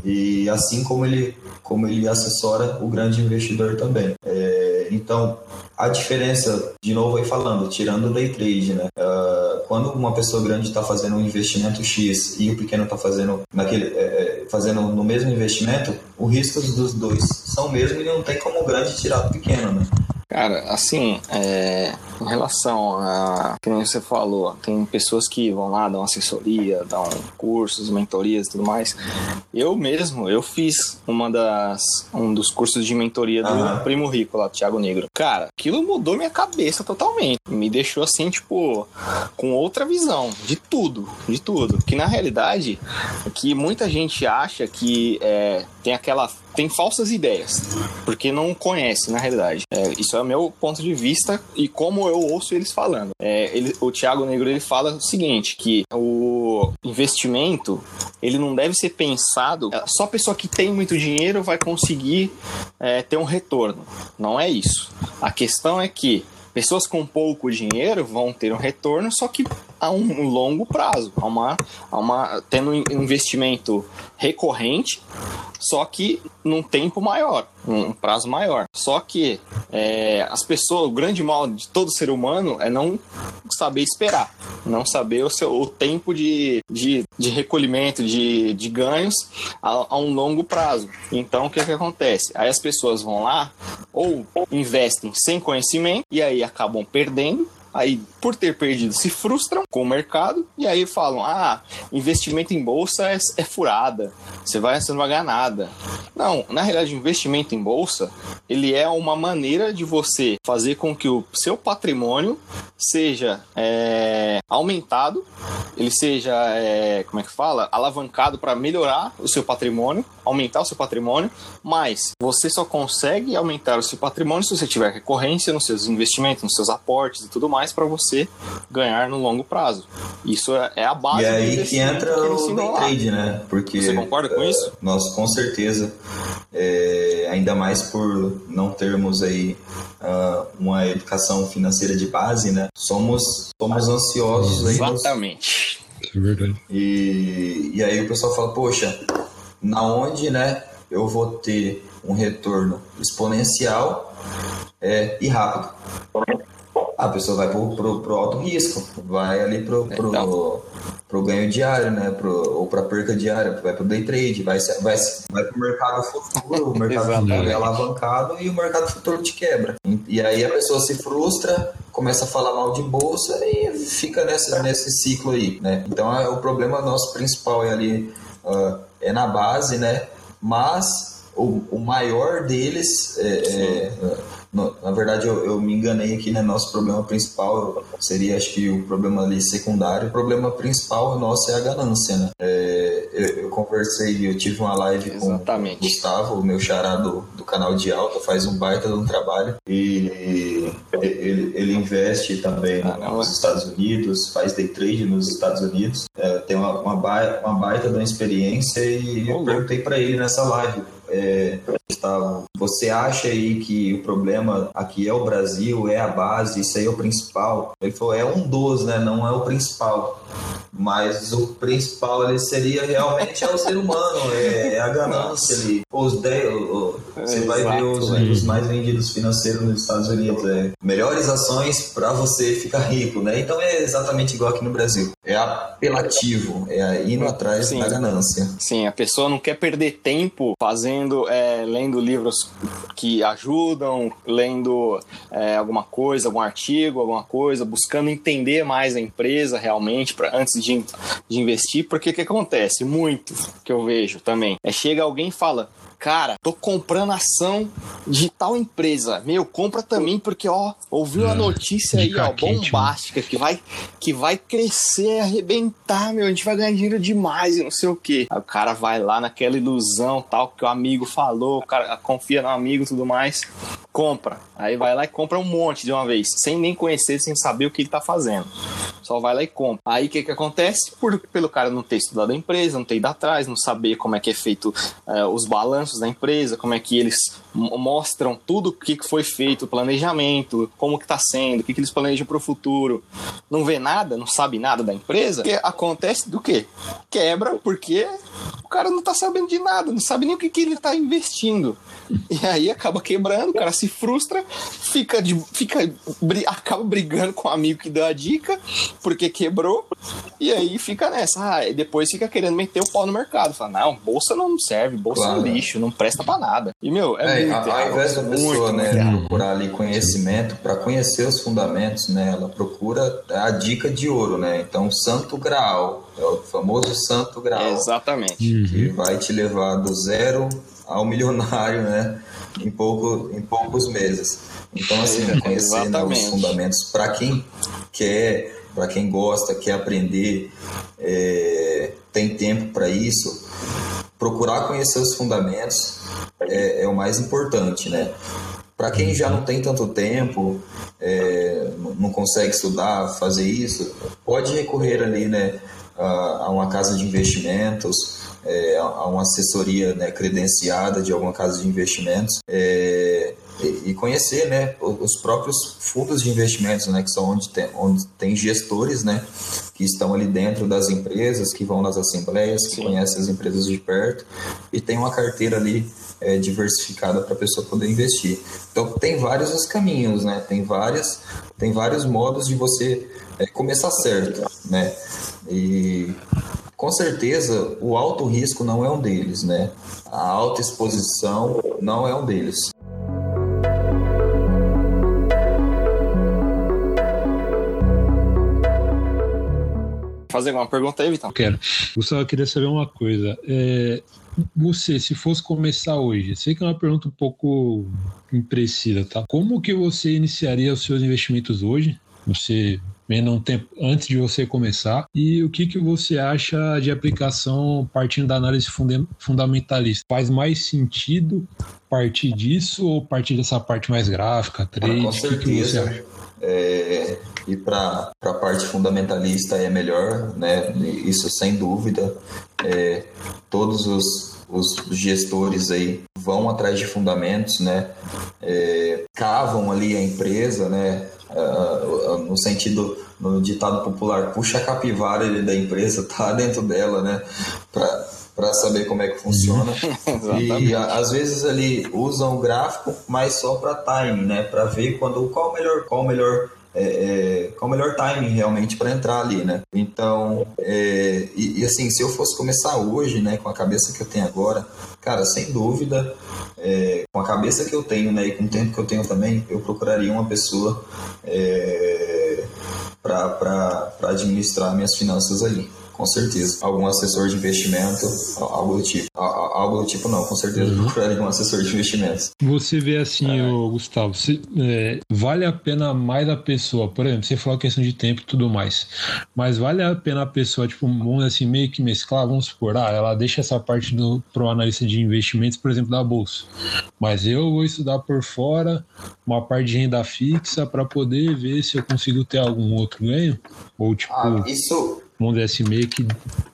e assim como ele, como ele assessora o grande investidor também. É, então, a diferença, de novo aí falando, tirando o day trade, né? Uh, quando uma pessoa grande está fazendo um investimento X e o pequeno está fazendo naquele é, é, fazendo no mesmo investimento, o risco dos dois são o mesmo e não tem como o grande tirar do pequeno, né? Cara, assim, é, em relação a, como você falou, tem pessoas que vão lá, dão assessoria, dão cursos, mentorias e tudo mais. Eu mesmo, eu fiz uma das, um dos cursos de mentoria do uhum. Primo Rico lá, do Thiago Negro. Cara, aquilo mudou minha cabeça totalmente. Me deixou assim, tipo, com outra visão de tudo, de tudo. Que na realidade, que muita gente acha que é, tem aquela tem falsas ideias, porque não conhece na realidade. É, isso é o meu ponto de vista e como eu ouço eles falando. É, ele, o Thiago Negro ele fala o seguinte, que o investimento ele não deve ser pensado é, só pessoa que tem muito dinheiro vai conseguir é, ter um retorno. Não é isso. A questão é que pessoas com pouco dinheiro vão ter um retorno, só que a um longo prazo, a uma, a uma, tendo um investimento recorrente, só que num tempo maior, um prazo maior. Só que é, as pessoas, o grande mal de todo ser humano é não saber esperar, não saber o, seu, o tempo de, de, de recolhimento de, de ganhos a, a, um longo prazo. Então, o que, que acontece? Aí as pessoas vão lá ou investem sem conhecimento e aí acabam perdendo Aí, por ter perdido, se frustram com o mercado e aí falam: ah, investimento em bolsa é, é furada, você, vai, você não vai ganhar nada. Não, na realidade, investimento em bolsa ele é uma maneira de você fazer com que o seu patrimônio seja é, aumentado, ele seja, é, como é que fala, alavancado para melhorar o seu patrimônio, aumentar o seu patrimônio, mas você só consegue aumentar o seu patrimônio se você tiver recorrência nos seus investimentos, nos seus aportes e tudo mais mais para você ganhar no longo prazo. Isso é, é a base. E aí que entra que o day trade, né? Porque você concorda com isso? Nós com certeza, é, ainda mais por não termos aí uh, uma educação financeira de base, né? Somos somos ansiosos. Exatamente. Aí, é verdade. E, e aí o pessoal fala, poxa, na onde, né? eu vou ter um retorno exponencial é, e rápido. A pessoa vai pro, pro, pro alto risco, vai ali pro, pro, Então. pro ganho diário, né? Pro, ou pra perca diária, vai pro day trade, vai, vai, vai pro mercado futuro, o mercado futuro é alavancado e o mercado futuro te quebra. E, aí a pessoa se frustra, começa a falar mal de bolsa e fica nessa, nesse ciclo aí, né? Então é, o problema nosso principal é ali, ah, é na base, né? Mas o, o maior deles é, é, no- na verdade, eu, eu me enganei aqui, né? Nosso problema principal seria, acho que, o problema ali secundário. O problema principal nosso é a ganância, né? É, eu, eu conversei, eu tive uma live com o Exatamente. Gustavo, o meu xará do, do canal de alta, faz um baita de um trabalho. E ele, ele investe também Caramba. nos Estados Unidos, faz day trade nos Estados Unidos. É, tem uma, uma, ba- uma baita de uma experiência e eu Ô, perguntei para ele nessa live. É, Gustavo, você acha aí que o problema aqui é o Brasil, é a base, isso aí é o principal? Ele falou, é um dos, né? Não é o principal. Mas o principal ali seria realmente é o ser humano, é, é a ganância ali. Os 10, o- o- você vai ver os, Exato, os mais vendidos financeiros nos Estados Unidos. É, melhores ações para você ficar rico, né? Então é exatamente igual aqui no Brasil. É apelativo, é indo atrás Sim. da ganância. Sim, a pessoa não quer perder tempo fazendo, é, lendo livros que ajudam, lendo é, alguma coisa, algum artigo, alguma coisa, buscando entender mais a empresa realmente pra, antes de, de investir, porque o que acontece? Muito que eu vejo também. É chega alguém e fala. Cara, tô comprando ação de tal empresa. Meu, compra também, porque, ó, ouviu a Ah, notícia aí, ó, mano. bombástica, que vai, que vai crescer, arrebentar, meu, a gente vai ganhar dinheiro demais e não sei o quê. Aí o cara vai lá naquela ilusão, tal, que o amigo falou, o cara confia no amigo e tudo mais, compra. Aí vai lá e compra um monte de uma vez, sem nem conhecer, sem saber o que ele tá fazendo. Só vai lá e compra. Aí o que que acontece? Por, pelo cara não ter estudado a empresa, não ter ido atrás, não saber como é que é feito eh, os balanços da empresa, como é que eles mostram tudo o que foi feito, o planejamento, como que tá sendo, o que, que eles planejam para o futuro. Não vê nada, não sabe nada da empresa. Que acontece do quê? Quebra porque o cara não tá sabendo de nada, não sabe nem o que, que ele tá investindo. E aí acaba quebrando, o cara se frustra, fica, de, fica acaba brigando com o amigo que deu a dica, porque quebrou, e aí fica nessa. Ah, e depois fica querendo meter o pau no mercado. Fala, não, bolsa não serve, bolsa Claro. é lixo, não presta pra nada. E, meu, é, É, muito ao- invés da muito, pessoa muito né, procurar ali conhecimento, para conhecer os fundamentos, né, ela procura a dica de ouro, né? Então, o santo graal, é o famoso santo graal, Exatamente. que vai te levar do zero ao milionário, né? Em, pouco, em poucos meses. Então, assim, É, conhecer né, os fundamentos para quem quer, para quem gosta, quer aprender, é, tem tempo para isso, procurar conhecer os fundamentos é, é o mais importante, né? Para quem já não tem tanto tempo, é, não- consegue estudar, fazer isso, pode recorrer ali, né, a, a uma casa de investimentos, é, a, a uma assessoria né, credenciada de alguma casa de investimentos é, e, e conhecer, né, os próprios fundos de investimentos, né, que são onde tem, onde tem gestores, né, que estão ali dentro das empresas, que vão nas assembleias, que Sim. conhecem as empresas de perto e tem uma carteira ali é, diversificada para a pessoa poder investir. Então tem vários os caminhos, né? Tem várias, tem vários modos de você é, começar certo, né? E com certeza o alto risco não é um deles, né? A alta exposição não é um deles. Fazer alguma pergunta aí, Vitão? Quero. Gustavo, eu queria saber uma coisa. É, você, se fosse começar hoje, sei que é uma pergunta um pouco imprecisa, tá? Como que você iniciaria os seus investimentos hoje? Você vendo um tempo antes de você começar e o que que você acha de aplicação partindo da análise fundamentalista? Faz mais sentido partir disso ou partir dessa parte mais gráfica, trade? com que você certeza. acha? É, e para a parte fundamentalista é melhor, né? Isso sem dúvida. É, todos os, os gestores aí vão atrás de fundamentos, né? É, cavam ali a empresa, né? no sentido, no ditado popular, puxa a capivara ele, da empresa, tá dentro dela, né? para saber como é que funciona. e às vezes ali usam o gráfico, mas só para time, né? Para ver quando qual o melhor, qual o melhor é, é, o melhor timing realmente para entrar ali, né? Então, é, e, e, assim, se eu fosse começar hoje, né, com a cabeça que eu tenho agora, cara, sem dúvida, é, com a cabeça que eu tenho, né, e com o tempo que eu tenho também, eu procuraria uma pessoa é, para administrar minhas finanças ali com certeza. Algum assessor de investimento, algo do tipo. Algo do tipo não, com certeza uhum. procuraria um assessor de investimentos. Você vê assim, é. ô, Gustavo, se, é, vale a pena mais a pessoa, por exemplo, você falou questão de tempo e tudo mais, mas vale a pena a pessoa, tipo, vamos assim, meio que mesclar, vamos supor, ah, ela deixa essa parte do, pro analista de investimentos, por exemplo, da bolsa, mas eu vou estudar por fora uma parte de renda fixa para poder ver se eu consigo ter algum outro ganho, ou tipo... Ah, isso vamos dizer assim, meio que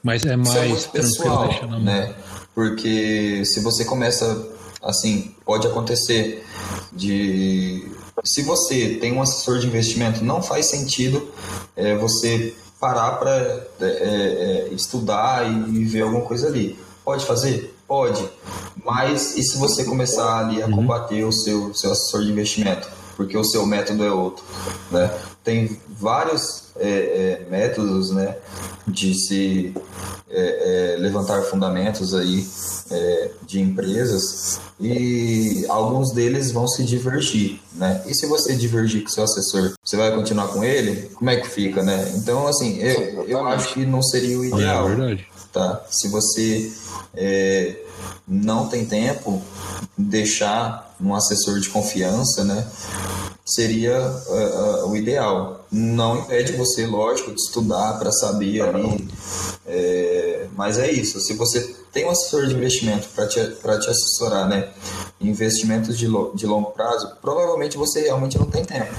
mas é mais Isso é pessoal, né? Porque se você começa assim, pode acontecer de se você tem um assessor de investimento, não faz sentido é, você parar para é, é, é, estudar e ver alguma coisa ali. Pode fazer? Pode. Mas e se você começar ali a uhum. combater o seu, seu assessor de investimento? Porque o seu método é outro, né? Tem vários é, é, métodos né, de se é, é levantar fundamentos aí é, de empresas e alguns deles vão se divergir, né? E se você divergir com seu assessor, você vai continuar com ele? Como é que fica, né? Então, assim, eu, eu acho que não seria o ideal, é tá? Se você é, não tem tempo, deixar um assessor de confiança, né? seria uh, uh, o ideal. Não impede você, lógico, de estudar para saber ali, é, mas é isso. Se você tem um assessor de investimento para te, te assessorar, né, investimentos de, lo, de longo prazo, provavelmente você realmente não tem tempo.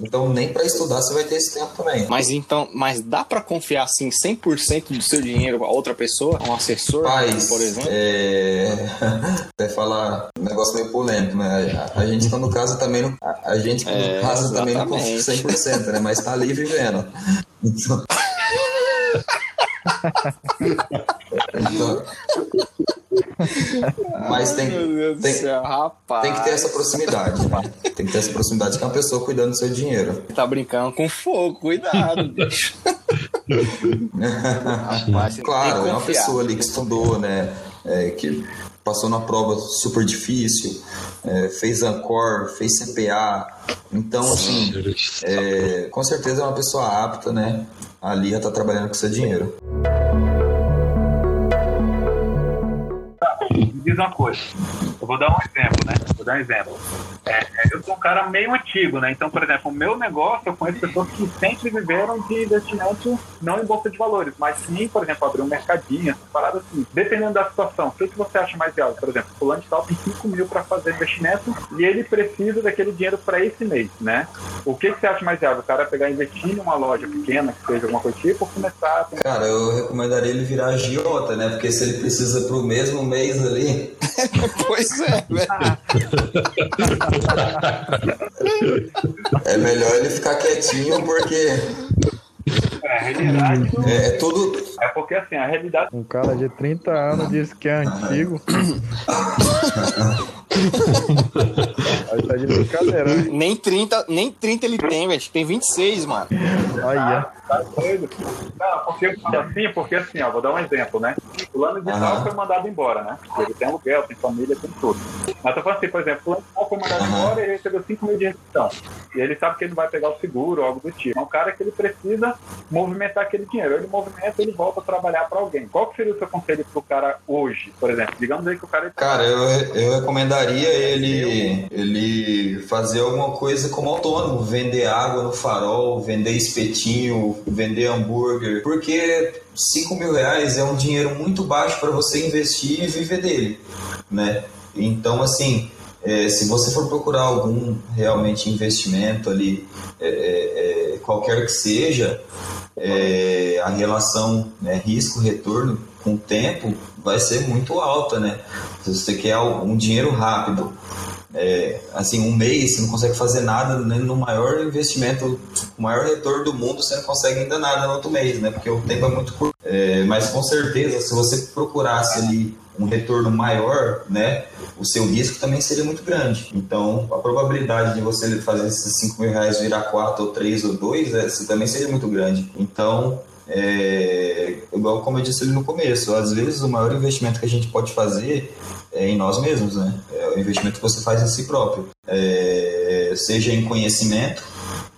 Então, nem para estudar você vai ter esse tempo também. Mas então, mas dá para confiar assim 100% do seu dinheiro a outra pessoa, um assessor, Paz, por exemplo? É... Até falar um negócio meio polêmico, né? A, a gente quando casa também não, a gente quando é, casa também não confia 100%, né? Mas tá ali vivendo. Então... então, mas tem, tem, céu, tem que ter essa proximidade, né? Tem que ter essa proximidade com a pessoa cuidando do seu dinheiro. Tá brincando com fogo, cuidado, bicho. rapaz, claro, é uma pessoa ali que estudou, né? É, que passou na prova super difícil, é, fez Ancor, fez CPA. Então, assim, é, com certeza é uma pessoa apta, né? Ali a estar tá trabalhando com seu dinheiro. Diz uma coisa. Eu vou dar um exemplo, né? Vou dar um exemplo. É, é, eu sou um cara meio antigo, né? Então, por exemplo, o meu negócio, eu conheço pessoas que sempre viveram de investimento não em bolsa de valores, mas sim, por exemplo, abrir um mercadinho, essas paradas assim. Dependendo da situação, o que, você acha mais viável? Por exemplo, o fulano de tal tem 5 mil para fazer investimento e ele precisa daquele dinheiro para esse mês, né? O que, que você acha mais viável? O cara pegar e investir em uma loja pequena, que seja alguma coisa tipo, ou começar a... Cara, eu recomendaria ele virar agiota, né? Porque se ele precisa pro mesmo mês ali... pois é, velho. É melhor ele ficar quietinho porque. É, a realidade. É, é, tudo. É porque assim, a realidade. Um cara de 30 anos disse que é antigo. Aí tá de brincadeira, né? Nem 30, nem 30 ele tem, velho. Tem 26, mano. Aí, é. Tá doido. Não, porque assim, porque assim, ó, vou dar um exemplo, né? O plano de tal foi mandado embora, né? Ele tem aluguel, tem família, tem tudo. Mas tô falando assim, por exemplo, o plano de tal foi mandado embora e ele recebeu 5 mil de restrição. E ele sabe que ele vai pegar o seguro ou algo do tipo. É um cara que ele precisa movimentar aquele dinheiro. Ele movimenta, ele volta a trabalhar para alguém. Qual que seria o seu conselho pro cara hoje, por exemplo? Digamos aí que o cara. Cara, eu, eu recomendaria ele, ele fazer alguma coisa como autônomo, vender água no farol, vender espetinho, vender hambúrguer, porque 5 mil reais é um dinheiro muito baixo para você investir e viver dele, né? Então, assim, é, se você for procurar algum realmente investimento ali, é, é, é qualquer que seja, é, a relação né, risco-retorno com o tempo vai ser muito alta, né? Se você quer um dinheiro rápido É, assim, um mês você não consegue fazer nada, né? no maior investimento, o maior retorno do mundo, você não consegue ainda nada no outro mês, né? Porque o tempo é muito curto. É, mas com certeza, se você procurasse ali um retorno maior, né, o seu risco também seria muito grande. Então, a probabilidade de você fazer esses 5 mil reais virar 4 ou 3 ou 2 é, também seria muito grande. Então, é, igual como eu disse no começo, às vezes o maior investimento que a gente pode fazer é em nós mesmos, né? É o investimento que você faz em si próprio. É, seja em conhecimento,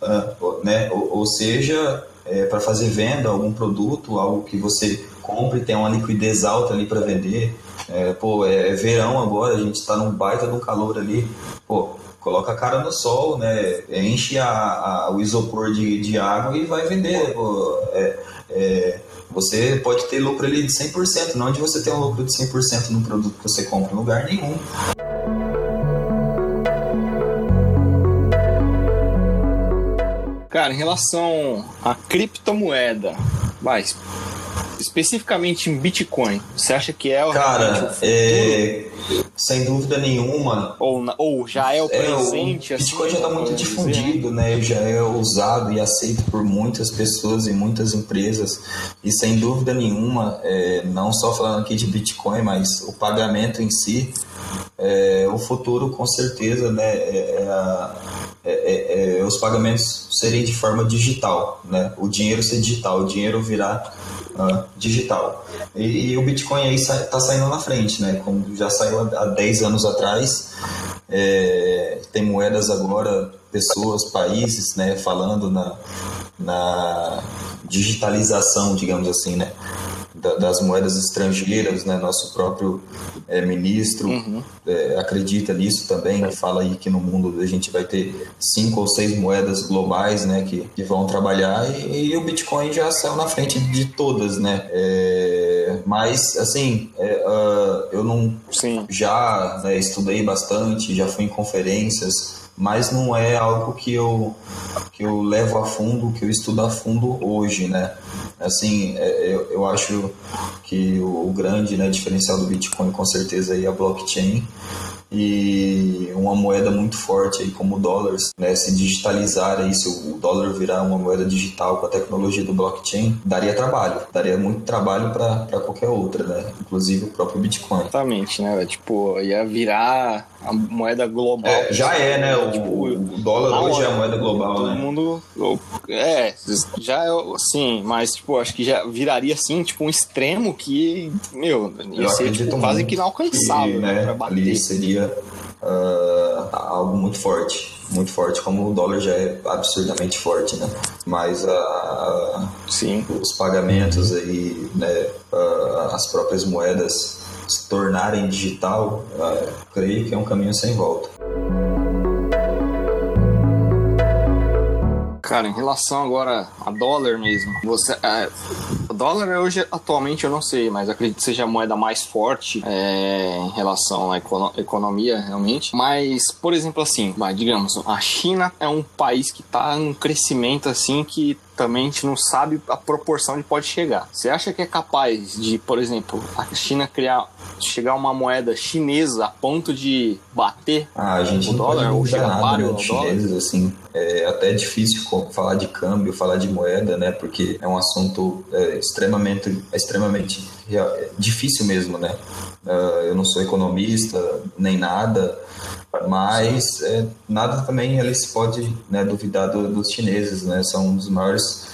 ah, né? ou, seja, é, para fazer venda, algum produto, algo que você compre tem uma liquidez alta ali para vender. É, pô, é verão agora, a gente está num baita de um calor ali. Pô, coloca a cara no sol, né? Enche a, a o isopor de, de água e vai vender. Pô, é, é, você pode ter lucro ali de 100%, não de você ter um lucro de 100% no produto que você compra em lugar nenhum. Cara, em relação à criptomoeda, mas especificamente em Bitcoin, você acha que é o Cara, é, sem dúvida nenhuma. Ou, ou já é o presente? É, o Bitcoin assim, já está muito difundido, né? Já é usado e aceito por muitas pessoas e muitas empresas. E sem dúvida nenhuma, é, não só falando aqui de Bitcoin, mas o pagamento em si, é, o futuro com certeza, né? É, é, é, é, os pagamentos serem de forma digital, né? O dinheiro ser digital, o dinheiro virar uh, digital. E, e, o Bitcoin aí está saindo na frente, né? Como já saiu há 10 anos atrás, é, tem moedas agora, pessoas, países, né? Falando na, na digitalização, digamos assim, né? Das moedas estrangeiras, né? Nosso próprio é, ministro uhum. é, acredita nisso também, fala aí que no mundo a gente vai ter cinco ou seis moedas globais, né? Que, que vão trabalhar e, e o Bitcoin já saiu na frente de todas, né? É, mas assim, uh, eu não Sim. já né, estudei bastante, já fui em conferências mas não é algo que eu, que eu levo a fundo, que eu estudo a fundo hoje, né? Assim, é, eu, eu acho que o, grande né, diferencial do Bitcoin com certeza é a blockchain, e uma moeda muito forte aí como o dólar, né, se digitalizar aí, se o dólar virar uma moeda digital com a tecnologia do blockchain, daria trabalho, daria muito trabalho para qualquer outra, né, inclusive o próprio Bitcoin. Exatamente, né, tipo, ia virar a moeda global. É, já é, né, o, tipo, o dólar hoje é a moeda global, todo né. mundo, é, já é, sim, mas, tipo, acho que já viraria, assim, tipo, um extremo que, meu, ia ser tipo, quase que inalcançável, que, né, pra bater. Ali seria uh, algo muito forte, muito forte, como o dólar já é absurdamente forte, né? Mas uh, Sim. os pagamentos aí, né, uh, as próprias moedas se tornarem digital, creio que é um caminho sem volta. Cara, em relação agora a dólar mesmo, você, dólar hoje, atualmente, eu não sei, mas acredito que seja a moeda mais forte é, em relação à econo economia, realmente. Mas, por exemplo, assim, digamos, a China é um país que está em um crescimento assim que também a gente não sabe a proporção de pode chegar. Você acha que é capaz de, por exemplo, a China criar chegar uma moeda chinesa a ponto de bater ah, a gente o dólar ou chegar páreo ao chineses, dólar? assim, é até difícil falar de câmbio, falar de moeda, né? Porque é um assunto é, extremamente, extremamente é, difícil mesmo, né? Uh, eu não sou economista nem nada, mas é, nada também eles pode né, duvidar do, dos chineses, né? São um dos maiores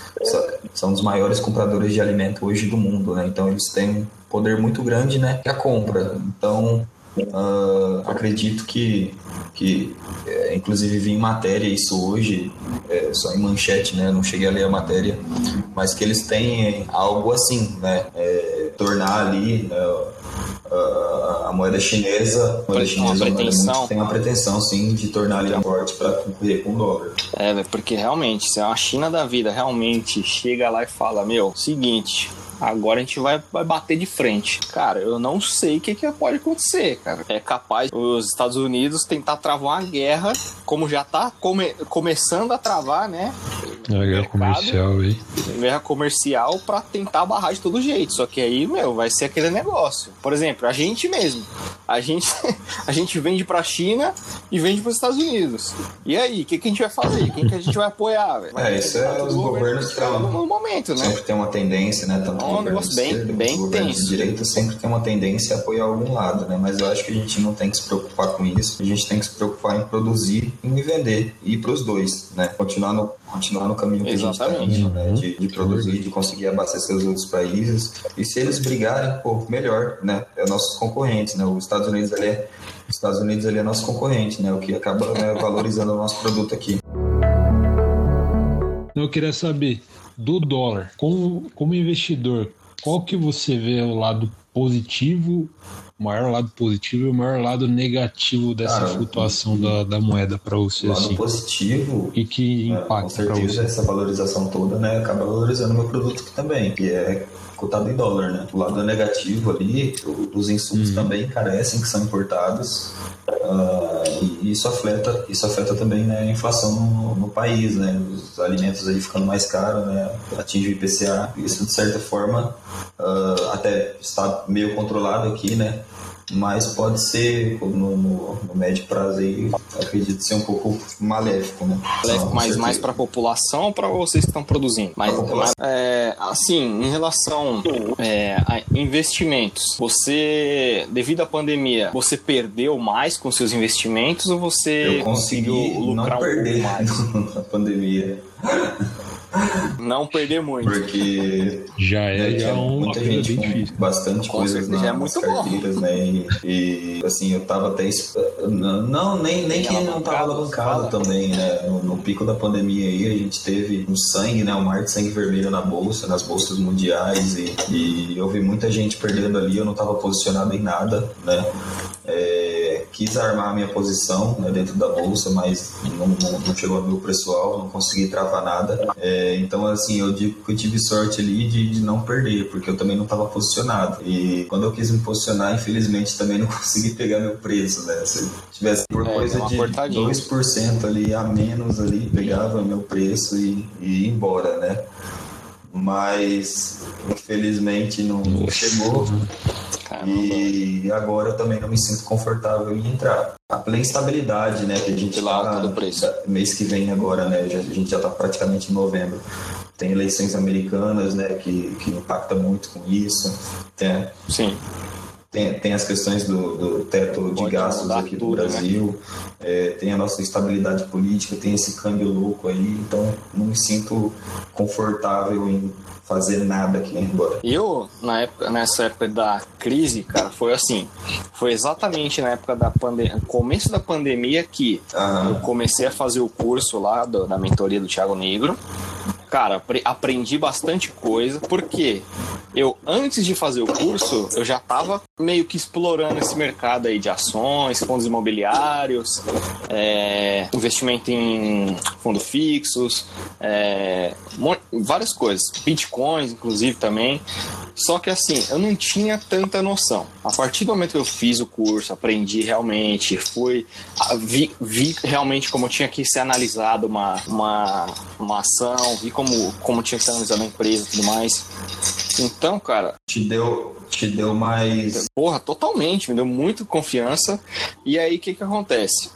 são dos maiores compradores de alimento hoje do mundo, né? Então eles têm um poder muito grande, né? Que a compra. Então uh, acredito que que é, inclusive vi em matéria isso hoje, é, só em manchete, né? Não cheguei a ler a matéria, mas que eles têm algo assim, né? É, tornar ali né, a, moeda chinesa, a moeda chinesa uma pretensão. tem uma pretensão sim de tornar ele forte para concorrer com o dólar. É, porque realmente, se a China da vida realmente chega lá e fala, meu, seguinte, Agora a gente vai, vai bater de frente. Cara, eu não sei o que, que pode acontecer, cara. É capaz os Estados Unidos tentar travar uma guerra, como já tá come, começando a travar, né? É a guerra comercial aí. Guerra comercial para tentar barrar de todo jeito. Só que aí, meu, vai ser aquele negócio. Por exemplo, a gente mesmo. a gente, a gente vende para a China e vende para os Estados Unidos. E aí, o que, que a gente vai fazer? Quem que a gente vai apoiar? Véio? É, isso é os governos que no, no momento, né? sempre tem uma tendência, né? É um negócio bem, esquerda, bem tenso. de direita sempre tem uma tendência a apoiar algum lado, né? Mas eu acho que a gente não tem que se preocupar com isso. A gente tem que se preocupar em produzir e em vender. E ir para os dois, né? Continuar no, continuar no caminho que a gente está Exatamente. indo, né? De, de produzir, de conseguir abastecer os outros países. E se eles brigarem, pô, melhor, né? É nossos concorrentes, né? Os Estados Unidos ele é os Estados Unidos ele é nosso concorrente, né? O que acaba né, valorizando o nosso produto aqui. Eu queria saber do dólar, como, como investidor, qual que você vê o lado positivo, o maior lado positivo e o maior lado negativo dessa Cara, flutuação da, da moeda para você, O lado assim? positivo E que É, com impacta para certeza essa valorização toda, né, acaba valorizando o meu produto aqui também, que é cotado em dólar, né? O lado negativo ali, os insumos também encarecem, que são importados, ah, e isso afeta, isso afeta também né, a inflação no, no país, né? Os alimentos aí ficando mais caros, né? Atinge o IPCA, isso de certa forma ah, até está meio controlado aqui, né? Mas pode ser, no, no, no médio prazo aí, acredito ser um pouco maléfico, né? Não, com mais, para a população ou para vocês que estão produzindo? Mas, mas, é, assim, em relação é, a investimentos, você, devido à pandemia, você perdeu mais com seus investimentos ou você Eu consegui conseguiu lucrar não um perder mais? na pandemia, Não perder muito. porque Já né, é já tinha uma muita coisa gente bem com difícil. bastante Com coisas certeza, é nas muito bom. carteiras, né? E, e, assim, eu tava até. Não, nem, nem que não tava Alavancado, também, né? No, no pico da pandemia aí, a gente teve um sangue, né? Um mar de sangue vermelho na bolsa, nas bolsas mundiais, e, e eu vi muita gente perdendo ali, eu não tava posicionado em nada, né? É, quis armar a minha posição né, dentro da bolsa, mas não, não, não chegou a o preço-alvo, não consegui travar nada. É, então, assim, eu digo que eu tive sorte ali de, de não perder, porque eu também não estava posicionado. E quando eu quis me posicionar, infelizmente também não consegui pegar meu preço, né? Se tivesse por É, coisa de cortadinha. 2% ali a menos ali, pegava meu preço e, e ia embora, né? Mas infelizmente não chegou. Caramba. E agora eu também não me sinto confortável em entrar. A plena estabilidade, né, que a gente Pela tá- preço. mês que vem agora, né, já- a gente já está praticamente em novembro. Tem eleições americanas, né, que, que impacta muito com isso. Tem, Sim. tem, tem as questões do, do teto de Pode gastos mudar aqui do né? Brasil, é, tem a nossa estabilidade política, tem esse câmbio louco aí, então não me sinto confortável em fazer nada aqui embora. Eu, na época, nessa época da crise, cara, foi assim. Foi exatamente na época da pandemia, começo da pandemia que eu Ah, comecei a fazer o curso lá do- da mentoria do Thiago Negro. Cara, apre- aprendi bastante coisa, porque eu, antes de fazer o curso, eu já tava meio que explorando esse mercado aí de ações, fundos imobiliários, é, investimento em fundos fixos, é, várias coisas, bitcoins, inclusive, também. Só que assim, eu não tinha tanta noção. A partir do momento que eu fiz o curso, aprendi realmente, fui, vi, vi realmente como tinha que ser analisado uma, uma, uma ação, vi como, como tinha que ser analisada a empresa e tudo mais. Então, cara, te deu, te deu mais Porra, totalmente, me deu muito confiança. E aí, o que que acontece?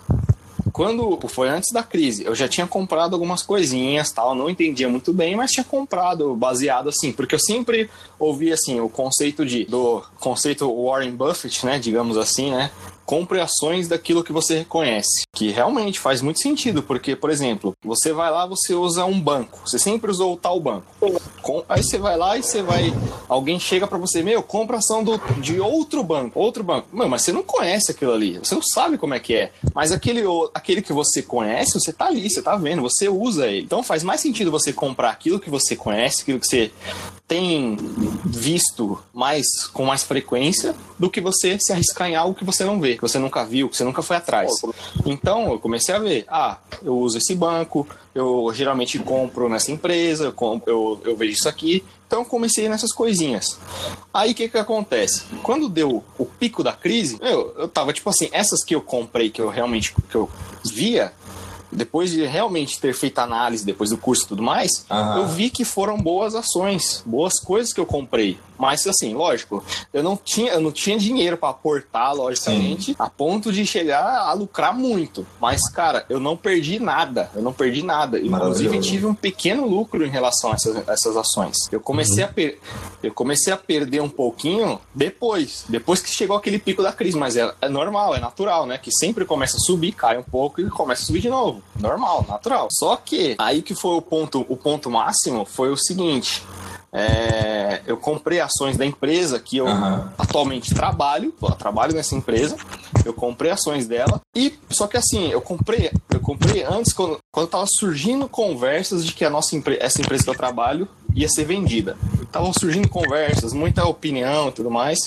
Quando foi antes da crise, eu já tinha comprado algumas coisinhas, tal, não entendia muito bem, mas tinha comprado baseado assim, porque eu sempre ouvi assim o conceito de do conceito Warren Buffett, né, digamos assim, né? Compre ações daquilo que você reconhece, que realmente faz muito sentido, porque, por exemplo, você vai lá, você usa um banco, você sempre usou o tal banco. Com- Aí você vai lá e você vai. Alguém chega pra você, meu, compra ação do, de outro banco, outro banco. Meu, mas você não conhece aquilo ali, você não sabe como é que é. Mas aquele, aquele que você conhece, você tá ali, você tá vendo, você usa ele. Então faz mais sentido você comprar aquilo que você conhece, aquilo que você tem visto mais com mais frequência do que você se arriscar em algo que você não vê, que você nunca viu, que você nunca foi atrás. Então eu comecei a ver, ah, eu uso esse banco, eu geralmente compro nessa empresa, eu, compro, eu, eu vejo isso aqui. Então eu comecei nessas coisinhas. Aí o que que acontece? Quando deu o pico da crise, eu, eu tava tipo assim, essas que eu comprei, que eu realmente que eu via, depois de realmente ter feito análise depois do curso e tudo mais, Aham. eu vi que foram boas ações, boas coisas que eu comprei. Mas assim, lógico, eu não tinha, eu não tinha dinheiro para aportar, logicamente, Sim. a ponto de chegar a lucrar muito. Mas, cara, eu não perdi nada. Eu não perdi nada. Inclusive, tive um pequeno lucro em relação a essas, a essas ações. Eu comecei, uhum. a per... eu comecei a perder um pouquinho depois. Depois que chegou aquele pico da crise. Mas é, é normal, é natural, né? Que sempre começa a subir, cai um pouco e começa a subir de novo. Normal, natural. Só que aí que foi o ponto, o ponto máximo foi o seguinte. É, eu comprei ações da empresa que eu uhum. atualmente trabalho, eu trabalho nessa empresa, eu comprei ações dela e só que assim, eu comprei, eu comprei antes quando, quando tava surgindo conversas de que a nossa essa empresa que eu trabalho ia ser vendida. Estavam surgindo conversas, muita opinião e tudo mais.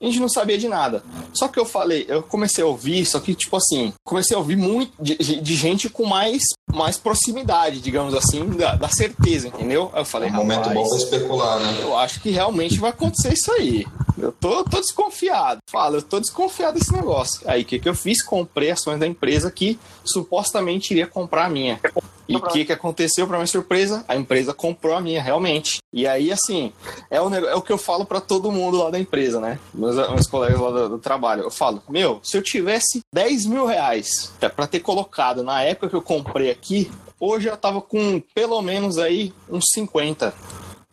A gente não sabia de nada. Só que eu falei, eu comecei a ouvir, só que, tipo assim, comecei a ouvir muito de, de gente com mais, mais proximidade, digamos assim, da, da certeza, entendeu? Aí eu falei, é um momento bom pra especular, né? Eu acho que realmente vai acontecer isso aí. Eu tô, tô desconfiado. Fala, eu tô desconfiado desse negócio. Aí o que, que eu fiz? Comprei ações da empresa que supostamente iria comprar a minha. E o que, que aconteceu, para minha surpresa? A empresa comprou a minha, realmente. E aí, assim, é o, é o que eu falo para todo mundo lá da empresa, né? Meus, meus colegas lá do, do, trabalho. Eu falo, meu, se eu tivesse 10 mil reais para ter colocado na época que eu comprei aqui, hoje eu tava com pelo menos aí uns 50.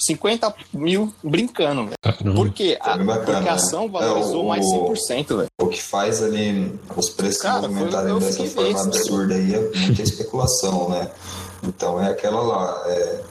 50 mil brincando, velho. Por quê? A, bacana, porque a ação valorizou é, o, mais 100%, velho. O que faz ali os preços Cara, movimentarem dessa forma absurda aí é muita especulação, né? Então é aquela lá, é,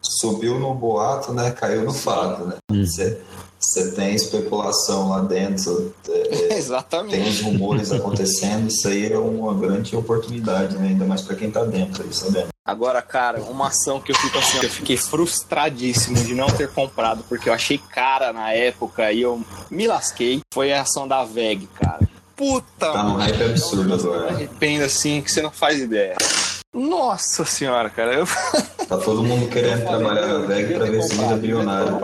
subiu no boato, né? Caiu no fato, né? Hum. Você, você tem especulação lá dentro, é, Exatamente. tem os rumores acontecendo, isso aí é uma grande oportunidade, né? ainda mais para quem tá dentro aí, sabendo. Agora, cara, uma ação que eu fico assim, eu fiquei frustradíssimo de não ter comprado, porque eu achei cara na época e eu me lasquei, foi a ação da VEG, cara. Puta, Tá num hype absurdo agora. Me arrependo assim, que você não faz ideia. Nossa senhora, cara. Eu... Tá todo mundo querendo trabalhar na VEG pra ver se vira bilionário.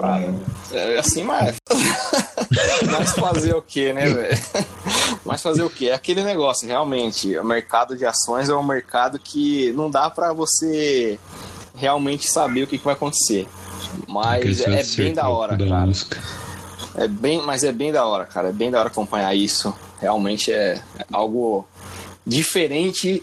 É assim, mas. mas fazer o que, né, velho? Mas fazer o que? É aquele negócio, realmente. O mercado de ações é um mercado que não dá para você realmente saber o que, que vai acontecer. Mas é, é bem da hora, cara. É bem, mas é bem da hora, cara. É bem da hora acompanhar isso. Realmente é algo diferente,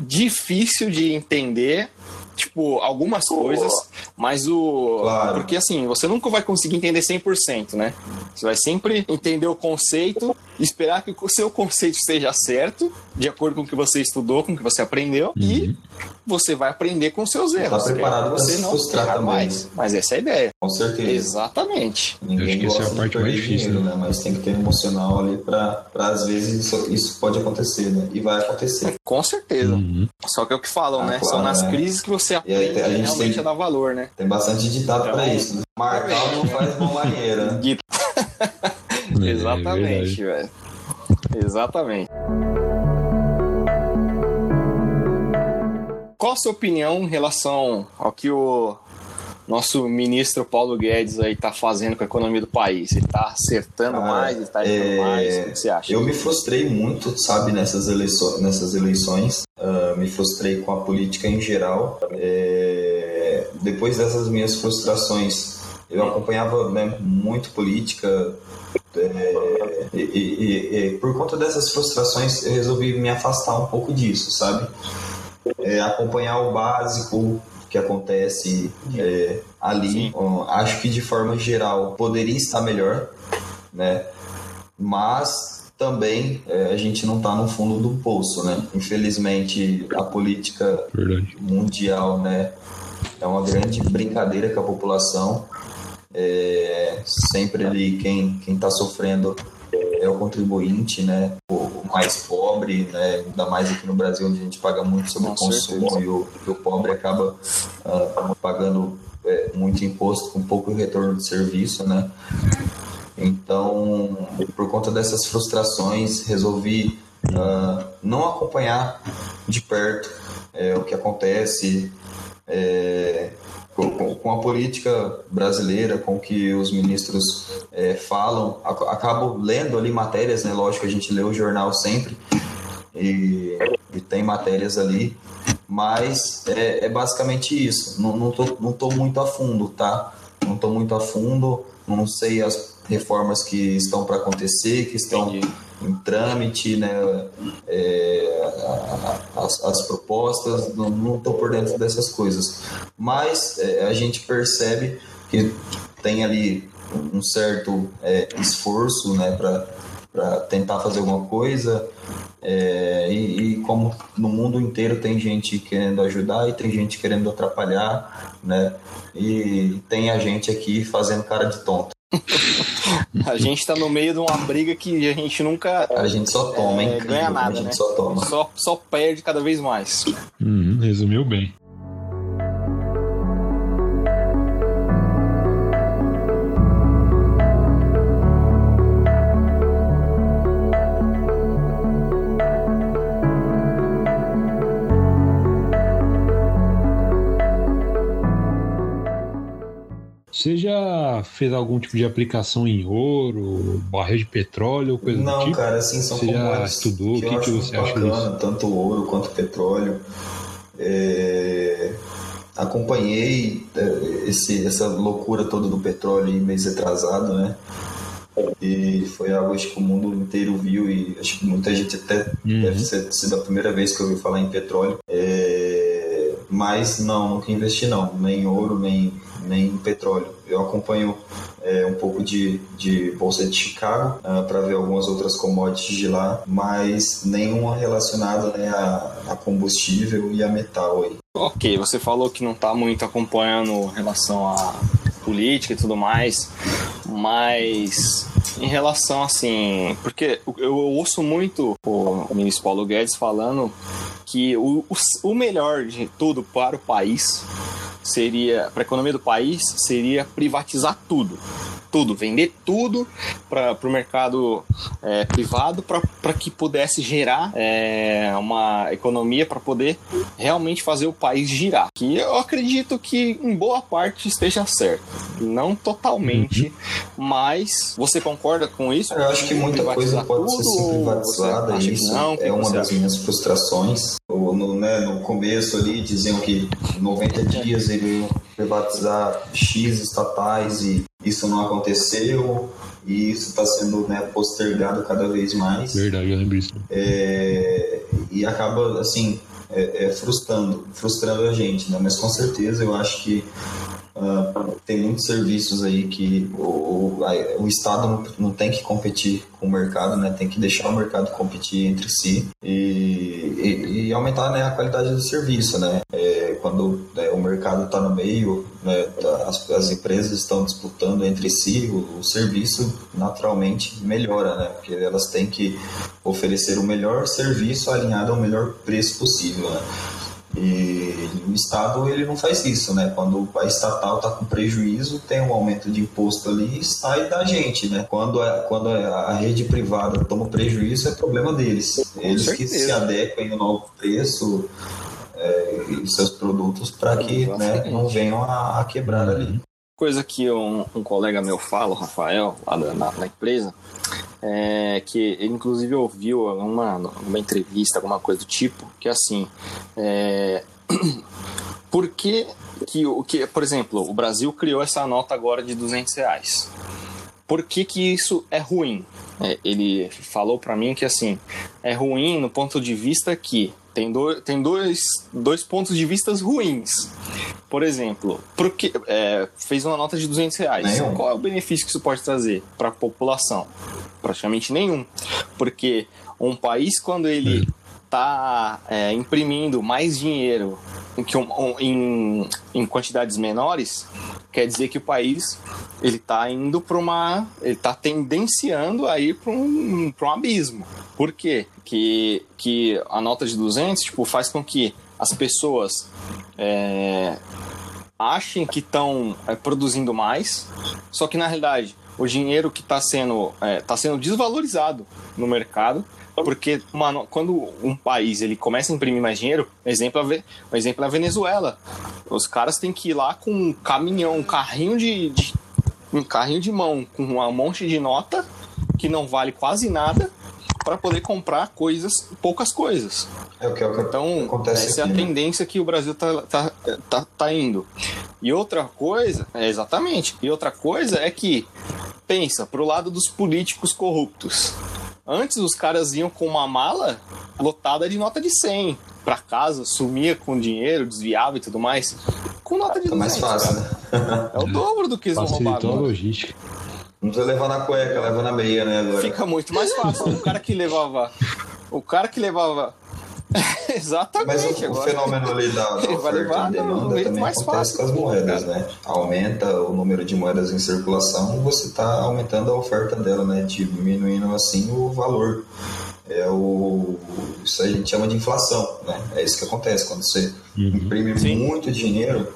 difícil de entender, tipo, algumas coisas, mas o. Claro. Porque assim, você nunca vai conseguir entender 100%, né? Você vai sempre entender o conceito, esperar que o seu conceito esteja certo, de acordo com o que você estudou, com o que você aprendeu, uhum. e você vai aprender com seus tá erros. Tá preparado você não frustrar mais. Né? Mas essa é a ideia. Com certeza. Exatamente. Ninguém gosta essa é a parte mais difícil, dinheiro, né? Mas tem que ter emocional ali para às vezes isso, isso, pode acontecer, né? E vai acontecer. Com certeza. Uhum. Só que é o que falam, ah, né? Claro, São nas né? crises que você aprende a gente realmente tem, a dar valor, né? Tem bastante ditado então, para isso. Né? Marcar não faz mão maneira. Exatamente, é velho. Exatamente. Qual a sua opinião em relação ao que o nosso ministro Paulo Guedes aí tá fazendo com a economia do país? Ele tá acertando ah, mais, ele tá errando é... mais? O que você acha? Eu me frustrei muito, sabe, nessas, eleições, nessas eleições. Uh, me frustrei com a política em geral. É... Depois dessas minhas frustrações, eu acompanhava né, muito política, é, e, e, e, por conta dessas frustrações, eu resolvi me afastar um pouco disso, sabe? é, acompanhar o básico que acontece é, ali. acho que de forma geral poderia estar melhor, né? Mas também é, a gente não está no fundo do poço, né? Infelizmente a política Verdade. mundial, né, é uma grande brincadeira com a população. É, sempre ali quem quem está sofrendo é o contribuinte, né, o, mais pobre, né, ainda mais aqui no Brasil onde a gente paga muito sobre o consumo e o, o, pobre acaba uh, pagando é, muito imposto com pouco retorno de serviço, né. Então, por conta dessas frustrações, resolvi uh, não acompanhar de perto é, o que acontece. É, com, com, a política brasileira, com que os ministros é, falam, acabo lendo ali matérias, né? Lógico, a gente lê o jornal sempre e, e tem matérias ali, mas é, é basicamente isso. Não, não, tô, não tô muito a fundo, tá? Não tô muito a fundo. não sei as reformas que estão para acontecer, que estão Entendi. Em trâmite, né? É, as, as propostas, não estou por dentro dessas coisas. Mas é, a gente percebe que tem ali um certo é, esforço, né, para tentar fazer alguma coisa. É, e, e como no mundo inteiro tem gente querendo ajudar e tem gente querendo atrapalhar, né? E tem a gente aqui fazendo cara de tonto. A gente tá no meio de uma briga que a gente nunca A gente só toma, É, hein? ganha nada, a gente né? só toma. só, só perde cada vez mais. Uhum, resumiu bem. Você já fez algum tipo de aplicação em ouro, barril de petróleo, ou coisa do Não, tipo? cara, assim, são Você já estudou? O que que que você acha bacana, disso? tanto ouro quanto petróleo. É, Acompanhei é, esse, essa loucura toda do petróleo aí mês atrasado, né? E foi algo acho que o mundo inteiro viu e acho que muita gente até Uhum. deve ser sido a primeira vez que eu ouvi falar em petróleo. É, mas não, nunca investi não, nem em ouro, nem, nem em petróleo. Eu acompanho é, um pouco de, de Bolsa de Chicago para ver algumas outras commodities de lá, mas nenhuma relacionada né, a, a combustível e a metal aí. Ok, você falou que não tá muito acompanhando relação à política e tudo mais, mas em relação assim, porque eu ouço muito o ministro Paulo Guedes falando que o, o melhor de tudo para o país seria, para a economia do país, seria privatizar tudo. Tudo, vender tudo para o mercado é, privado para que pudesse gerar é, uma economia para poder realmente fazer o país girar. Que eu acredito que em boa parte esteja certo. Não totalmente, mas você concorda com isso? Eu acho que muita coisa pode ser tudo, ou privatizada, você isso não? O que é uma das acha? minhas frustrações. No, né, no começo ali diziam que em 90 dias iam privatizar X estatais e isso não aconteceu e isso está sendo né, postergado cada vez mais Verdade, eu lembro disso. é, e acaba assim é, é, frustrando, frustrando a gente, né? Mas com certeza eu acho que ah, tem muitos serviços aí que o, o, Estado não, não tem que competir com o mercado, né? Tem que deixar o mercado competir entre si e, e- e aumentar né, a qualidade do serviço, né? É, quando né, o mercado está no meio, né, tá- as, as empresas estão disputando entre si, o, o serviço naturalmente melhora, né? Porque elas têm que oferecer o melhor serviço alinhado ao melhor preço possível, né? E o Estado ele não faz isso, né? Quando a estatal está com prejuízo, tem um aumento de imposto ali e sai da gente, né? Quando a, quando a a rede privada toma prejuízo, é problema deles. Eles que se adequem ao novo preço é, e seus produtos para que né, não venham a, a quebrar ali. Coisa que um, um colega meu fala, o Rafael, lá da, na, na empresa, é que ele inclusive ouviu uma, uma entrevista, alguma coisa do tipo, que assim, é, por que, que, que, por exemplo, o Brasil criou essa nota agora de 200 reais? Por que, que isso é ruim? É, ele falou para mim que assim, é ruim no ponto de vista que tem, do, tem dois, dois pontos de vista ruins. Por exemplo, porque, é, fez uma nota de 200 reais. Nenhum. Qual é o benefício que isso pode trazer para a população? Praticamente nenhum. Porque um país, quando ele está imprimindo mais dinheiro em, que um- um- em, em quantidades menores, quer dizer que o país ele está indo para uma. ele está tendenciando a ir para um, um abismo. Por quê? Que, que a nota de 200 tipo, faz com que as pessoas é, achem que estão produzindo mais, só que na realidade o dinheiro que está sendo, é, tá sendo desvalorizado no mercado, porque mano, quando um país ele começa a imprimir mais dinheiro, exemplo, é um exemplo é a Venezuela. Os caras têm que ir lá com um caminhão, um carrinho de, de- um carrinho de mão com um monte de nota que não vale quase nada para poder comprar coisas, poucas coisas. É o que, é o que Então, acontece essa é a aqui, né? tendência que o Brasil tá, tá, tá, tá indo. E outra coisa, é exatamente. E outra coisa é que pensa pro lado dos políticos corruptos. Antes os caras iam com uma mala lotada de nota de 100 para casa, sumia com dinheiro, desviava e tudo mais. Com nota de Tá mais 200, fácil, cara. né? É o dobro do que eles vão roubar Facilitou a agora. logística. Não precisa levar na cueca, leva na meia, né? Agora. Fica muito mais fácil. O cara que levava. O cara que levava. Exatamente. Mas o, o agora. fenômeno ali da, da oferta e demanda também mais acontece fácil. com as moedas, né? Aumenta o número de moedas em circulação, você está aumentando a oferta dela, né? Diminuindo assim o valor. É o isso aí a gente chama de inflação, né? É isso que acontece quando você imprime Sim. muito dinheiro,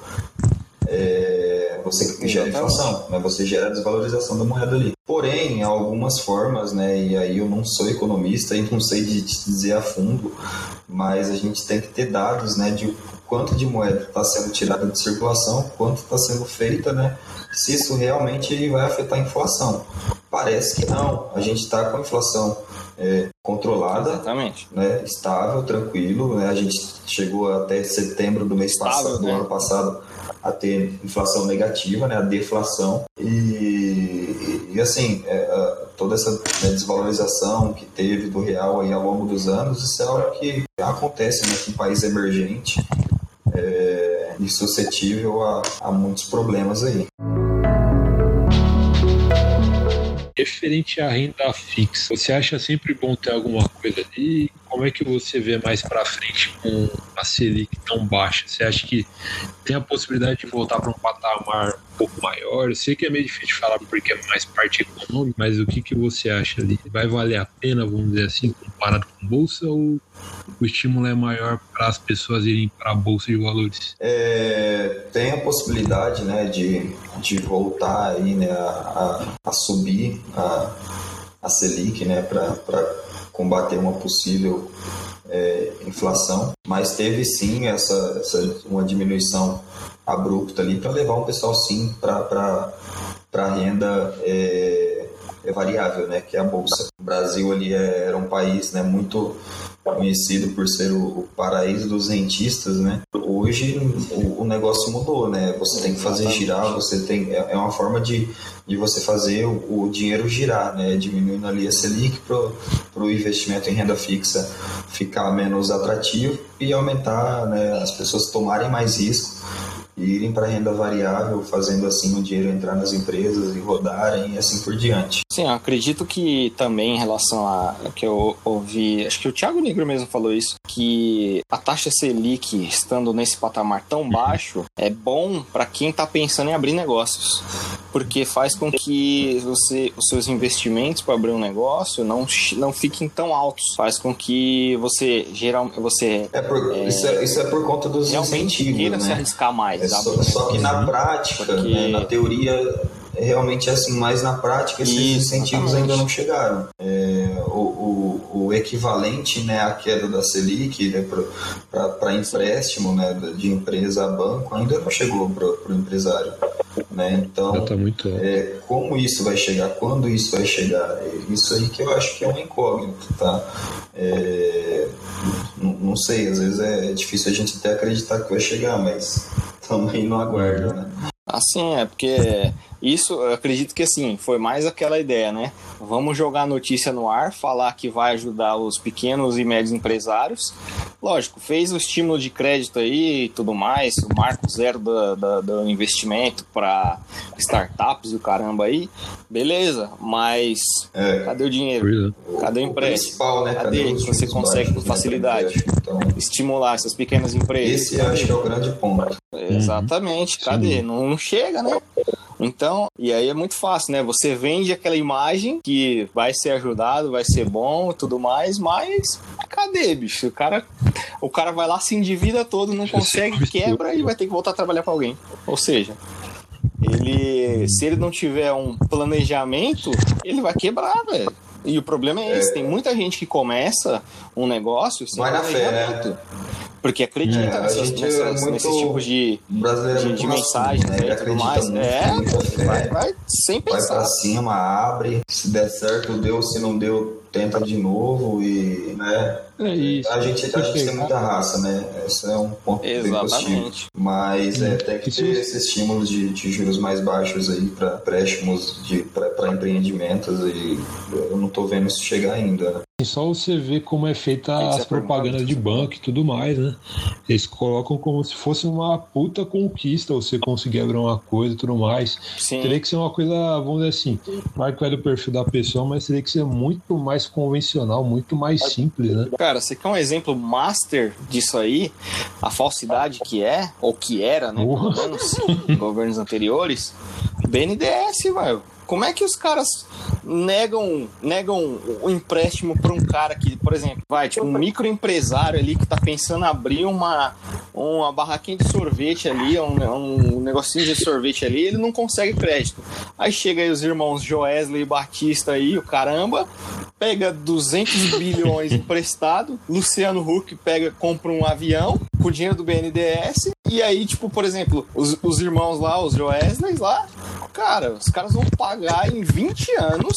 é, você gera Exatamente. inflação, né? Você gera desvalorização da moeda ali. Porém, algumas formas, né? E aí eu não sou economista e não sei de te dizer a fundo, mas a gente tem que ter dados, né? De quanto de moeda está sendo tirada de circulação, quanto está sendo feita, né? Se isso realmente vai afetar a inflação. Parece que não. A gente está com a inflação é, controlada, Exatamente. né, estável, tranquilo. Né? A gente chegou até setembro do mês Estável, passado, do né? ano passado, a ter inflação negativa, né, a deflação. E, e, assim, é, toda essa né, desvalorização que teve do real aí ao longo dos anos, isso é algo que acontece né, em país emergente é, e suscetível a, a muitos problemas aí. Referente à renda fixa, você acha sempre bom ter alguma coisa ali? Como é que você vê mais para frente com a Selic tão baixa? Você acha que tem a possibilidade de voltar para um patamar um pouco maior? Eu sei que é meio difícil falar porque é mais parte econômica, mas o que, que você acha ali? Vai valer a pena, vamos dizer assim, comparado com bolsa ou o estímulo é maior para as pessoas irem para a bolsa de valores? É, tem a possibilidade né, de, de voltar aí, né, a, a, a subir a, a Selic né, para combater uma possível é, inflação, mas teve sim essa, essa uma diminuição abrupta ali para levar um pessoal sim para a renda é, é variável, né, que é a bolsa. O Brasil ali é- era um país né, muito conhecido por ser o, paraíso dos rentistas, né? Hoje o, o negócio mudou, né? Você tem que fazer girar, você tem é, é uma forma de, de você fazer o, o dinheiro girar, né? Diminuindo ali a Selic para o investimento em renda fixa ficar menos atrativo e aumentar, né? As pessoas tomarem mais risco e irem para renda variável, fazendo assim o dinheiro entrar nas empresas e rodarem e assim por diante. Sim, eu acredito que também em relação a que eu ouvi, acho que o Thiago Negro mesmo falou isso, que a taxa Selic estando nesse patamar tão baixo é bom para quem está pensando em abrir negócios, porque faz com que você os seus investimentos para abrir um negócio não não fiquem tão altos, faz com que você geral você É por, Isso, é, isso é por conta dos realmente incentivos, queira se né? arriscar mais, É só, só que na prática, Porque- né, na teoria, é realmente assim, mas na prática esses Isso, incentivos exatamente. ainda não chegaram. É, o, o, o equivalente né, à queda da Selic né, para empréstimo né, de empresa a banco ainda não chegou para o empresário. Né? Então, tá é, como isso vai chegar, quando isso vai chegar, é isso aí que eu acho que é um incógnito, tá? É, não, não sei, às vezes é difícil a gente até acreditar que vai chegar, mas também não aguarda, né? Assim, é porque isso, eu acredito que assim, foi mais aquela ideia, né? Vamos jogar a notícia no ar, falar que vai ajudar os pequenos e médios empresários. Lógico, fez o estímulo de crédito aí e tudo mais, o marco zero do, do, do investimento para startups e o caramba aí. Beleza, mas É. cadê o dinheiro? É. Cadê o O empréstimo? principal, né? Cadê os que você consegue com facilidade? Né? Então, Estimular essas pequenas empresas. esse eu acho que é o grande ponto. Exatamente, cadê? Não, não chega, né? Então, e aí é muito fácil, né? Você vende aquela imagem que vai ser ajudado, vai ser bom e tudo mais, mas cadê, bicho? O cara, o cara vai lá, se endivida todo, não sei consegue, quebra e vai ter que voltar a trabalhar para alguém. Ou seja, ele, se ele não tiver um planejamento, ele vai quebrar, velho. E o problema é esse, tem muita gente que começa um negócio sem Vai na fé, né? planejamento. Porque acredita É, nessas, é nessas- muito- nesses tipos de, é de, de raçudo, mensagens né? né, e tudo mais. É, muita fé. vai, vai sem Vai pensar. pra cima, abre. Se der certo, deu. Se não deu, tenta de novo e, né? É isso. A gente, a gente tem muita raça, né? Esse é um ponto bem positivo. Exatamente. Mas é, tem que ter esse estímulo de, de juros mais baixos aí para préstimos para empreendimentos e eu não tô vendo isso chegar ainda. Só você ver como é feita Tem as propagandas de banco e tudo mais, né? Eles colocam como se fosse uma puta conquista você conseguir abrir uma coisa e tudo mais. Sim. Teria que ser uma coisa, vamos dizer assim, claro que vai do perfil da pessoa, mas teria que ser muito mais convencional, muito mais simples, né? Cara, você quer um exemplo master disso aí? A falsidade que é, ou que era, né? Em governos anteriores. BNDES, velho. Como é que os caras negam, negam o empréstimo para um cara que, por exemplo, vai, tipo, um microempresário ali que tá pensando em abrir uma, uma barraquinha de sorvete ali, um, um negocinho de sorvete ali, ele não consegue crédito. Aí chega aí os irmãos Joesley e Batista aí, o caramba, pega 200 bilhões emprestado, Luciano Huck pega, compra um avião com o dinheiro do BNDES, e aí, tipo, por exemplo, os, os irmãos lá, os Joesleys lá, cara, os caras vão pagar em 20 anos,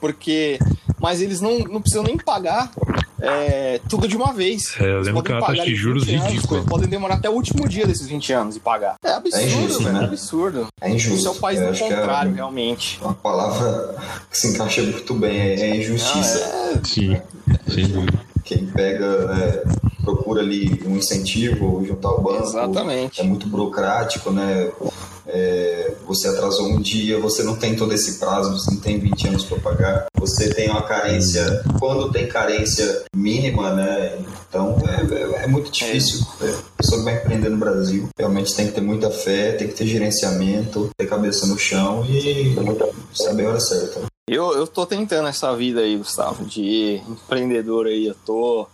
porque. Mas eles não, não precisam nem pagar é, tudo de uma vez. É, eu lembro podem que a taxa pagar de juros 20 anos, ridícula. Podem demorar até o último dia desses 20 anos e pagar. É absurdo, É injusto, velho. né? É absurdo. É injusto. Isso é o país do é contrário, realmente. uma palavra que se encaixa muito bem, é, é injustiça. Sim, sem dúvida. Quem pega, é, procura ali um incentivo juntar ao banco. Exatamente. É muito burocrático, né? É, você atrasou um dia, você não tem todo esse prazo, você não tem 20 anos para pagar. Você tem uma carência, quando tem carência mínima, né? Então é, é- é muito difícil. É, a pessoa que vai empreender no Brasil realmente tem que ter muita fé, tem que ter gerenciamento, ter cabeça no chão e saber a hora certa. Eu, eu tô tentando essa vida aí, Gustavo, de empreendedor aí. Eu tô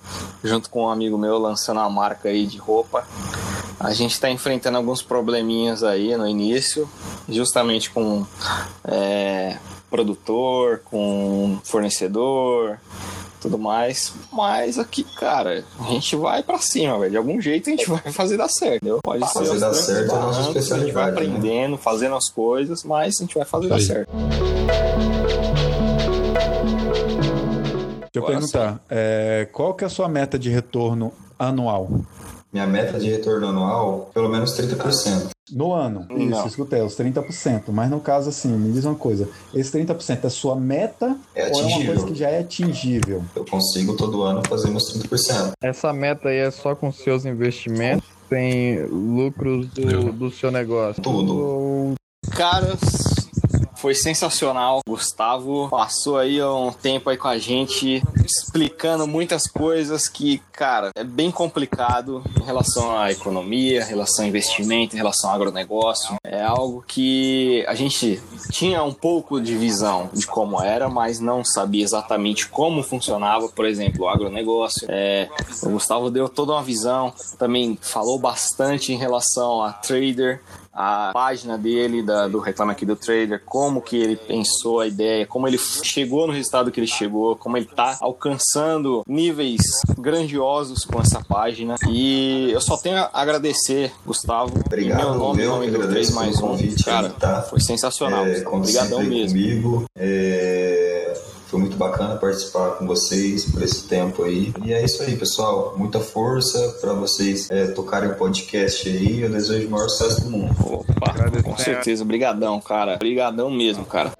junto com um amigo meu lançando uma marca aí de roupa. A gente tá enfrentando alguns probleminhas aí no início, justamente com é, produtor, com fornecedor, tudo mais. Mas aqui, cara, a gente vai pra cima, velho. De algum jeito a gente vai fazer dar certo, entendeu? Pode Fazer aos dar certo é a nossa barrancos, A gente vai especialidade, né? aprendendo, fazendo as coisas, mas a gente vai fazer dar certo. Deixa eu Agora perguntar, é, qual que é a sua meta de retorno anual? Minha meta de retorno anual, pelo menos 30%. No ano? Não. Isso, escutei, os 30%. Mas no caso, assim, me diz uma coisa: esse 30% é sua meta É ou é uma atingível. coisa que já é atingível? Eu consigo todo ano fazer meus 30%. Essa meta aí é só com seus investimentos? Tem lucros do, do seu negócio? Tudo. Ou- Caras, foi sensacional. Gustavo passou aí um tempo aí com a gente, explicando muitas coisas que, cara, é bem complicado em relação à economia, em relação ao investimento, em relação ao agronegócio. É algo que a gente tinha um pouco de visão de como era, mas não sabia exatamente como funcionava, por exemplo, o agronegócio. É, o Gustavo deu toda uma visão, também falou bastante em relação a trader, a página dele, da- do Reclame Aqui do Trader, como que ele pensou a ideia, como ele chegou no resultado que ele chegou, como ele tá alcançando níveis grandiosos com essa página. E eu só tenho a agradecer, Gustavo, Obrigado, meu nome, em eu nome do 3 agradeço mais pelo um. convite Cara, aí, tá? foi sensacional. É, Obrigadão mesmo. comigo. É, foi muito bacana participar com vocês por esse tempo aí. E é isso aí, pessoal. Muita força para vocês é, tocarem o podcast aí. Eu desejo o maior sucesso do mundo. Opa, com certeza. Obrigadão, cara. Obrigadão mesmo, cara.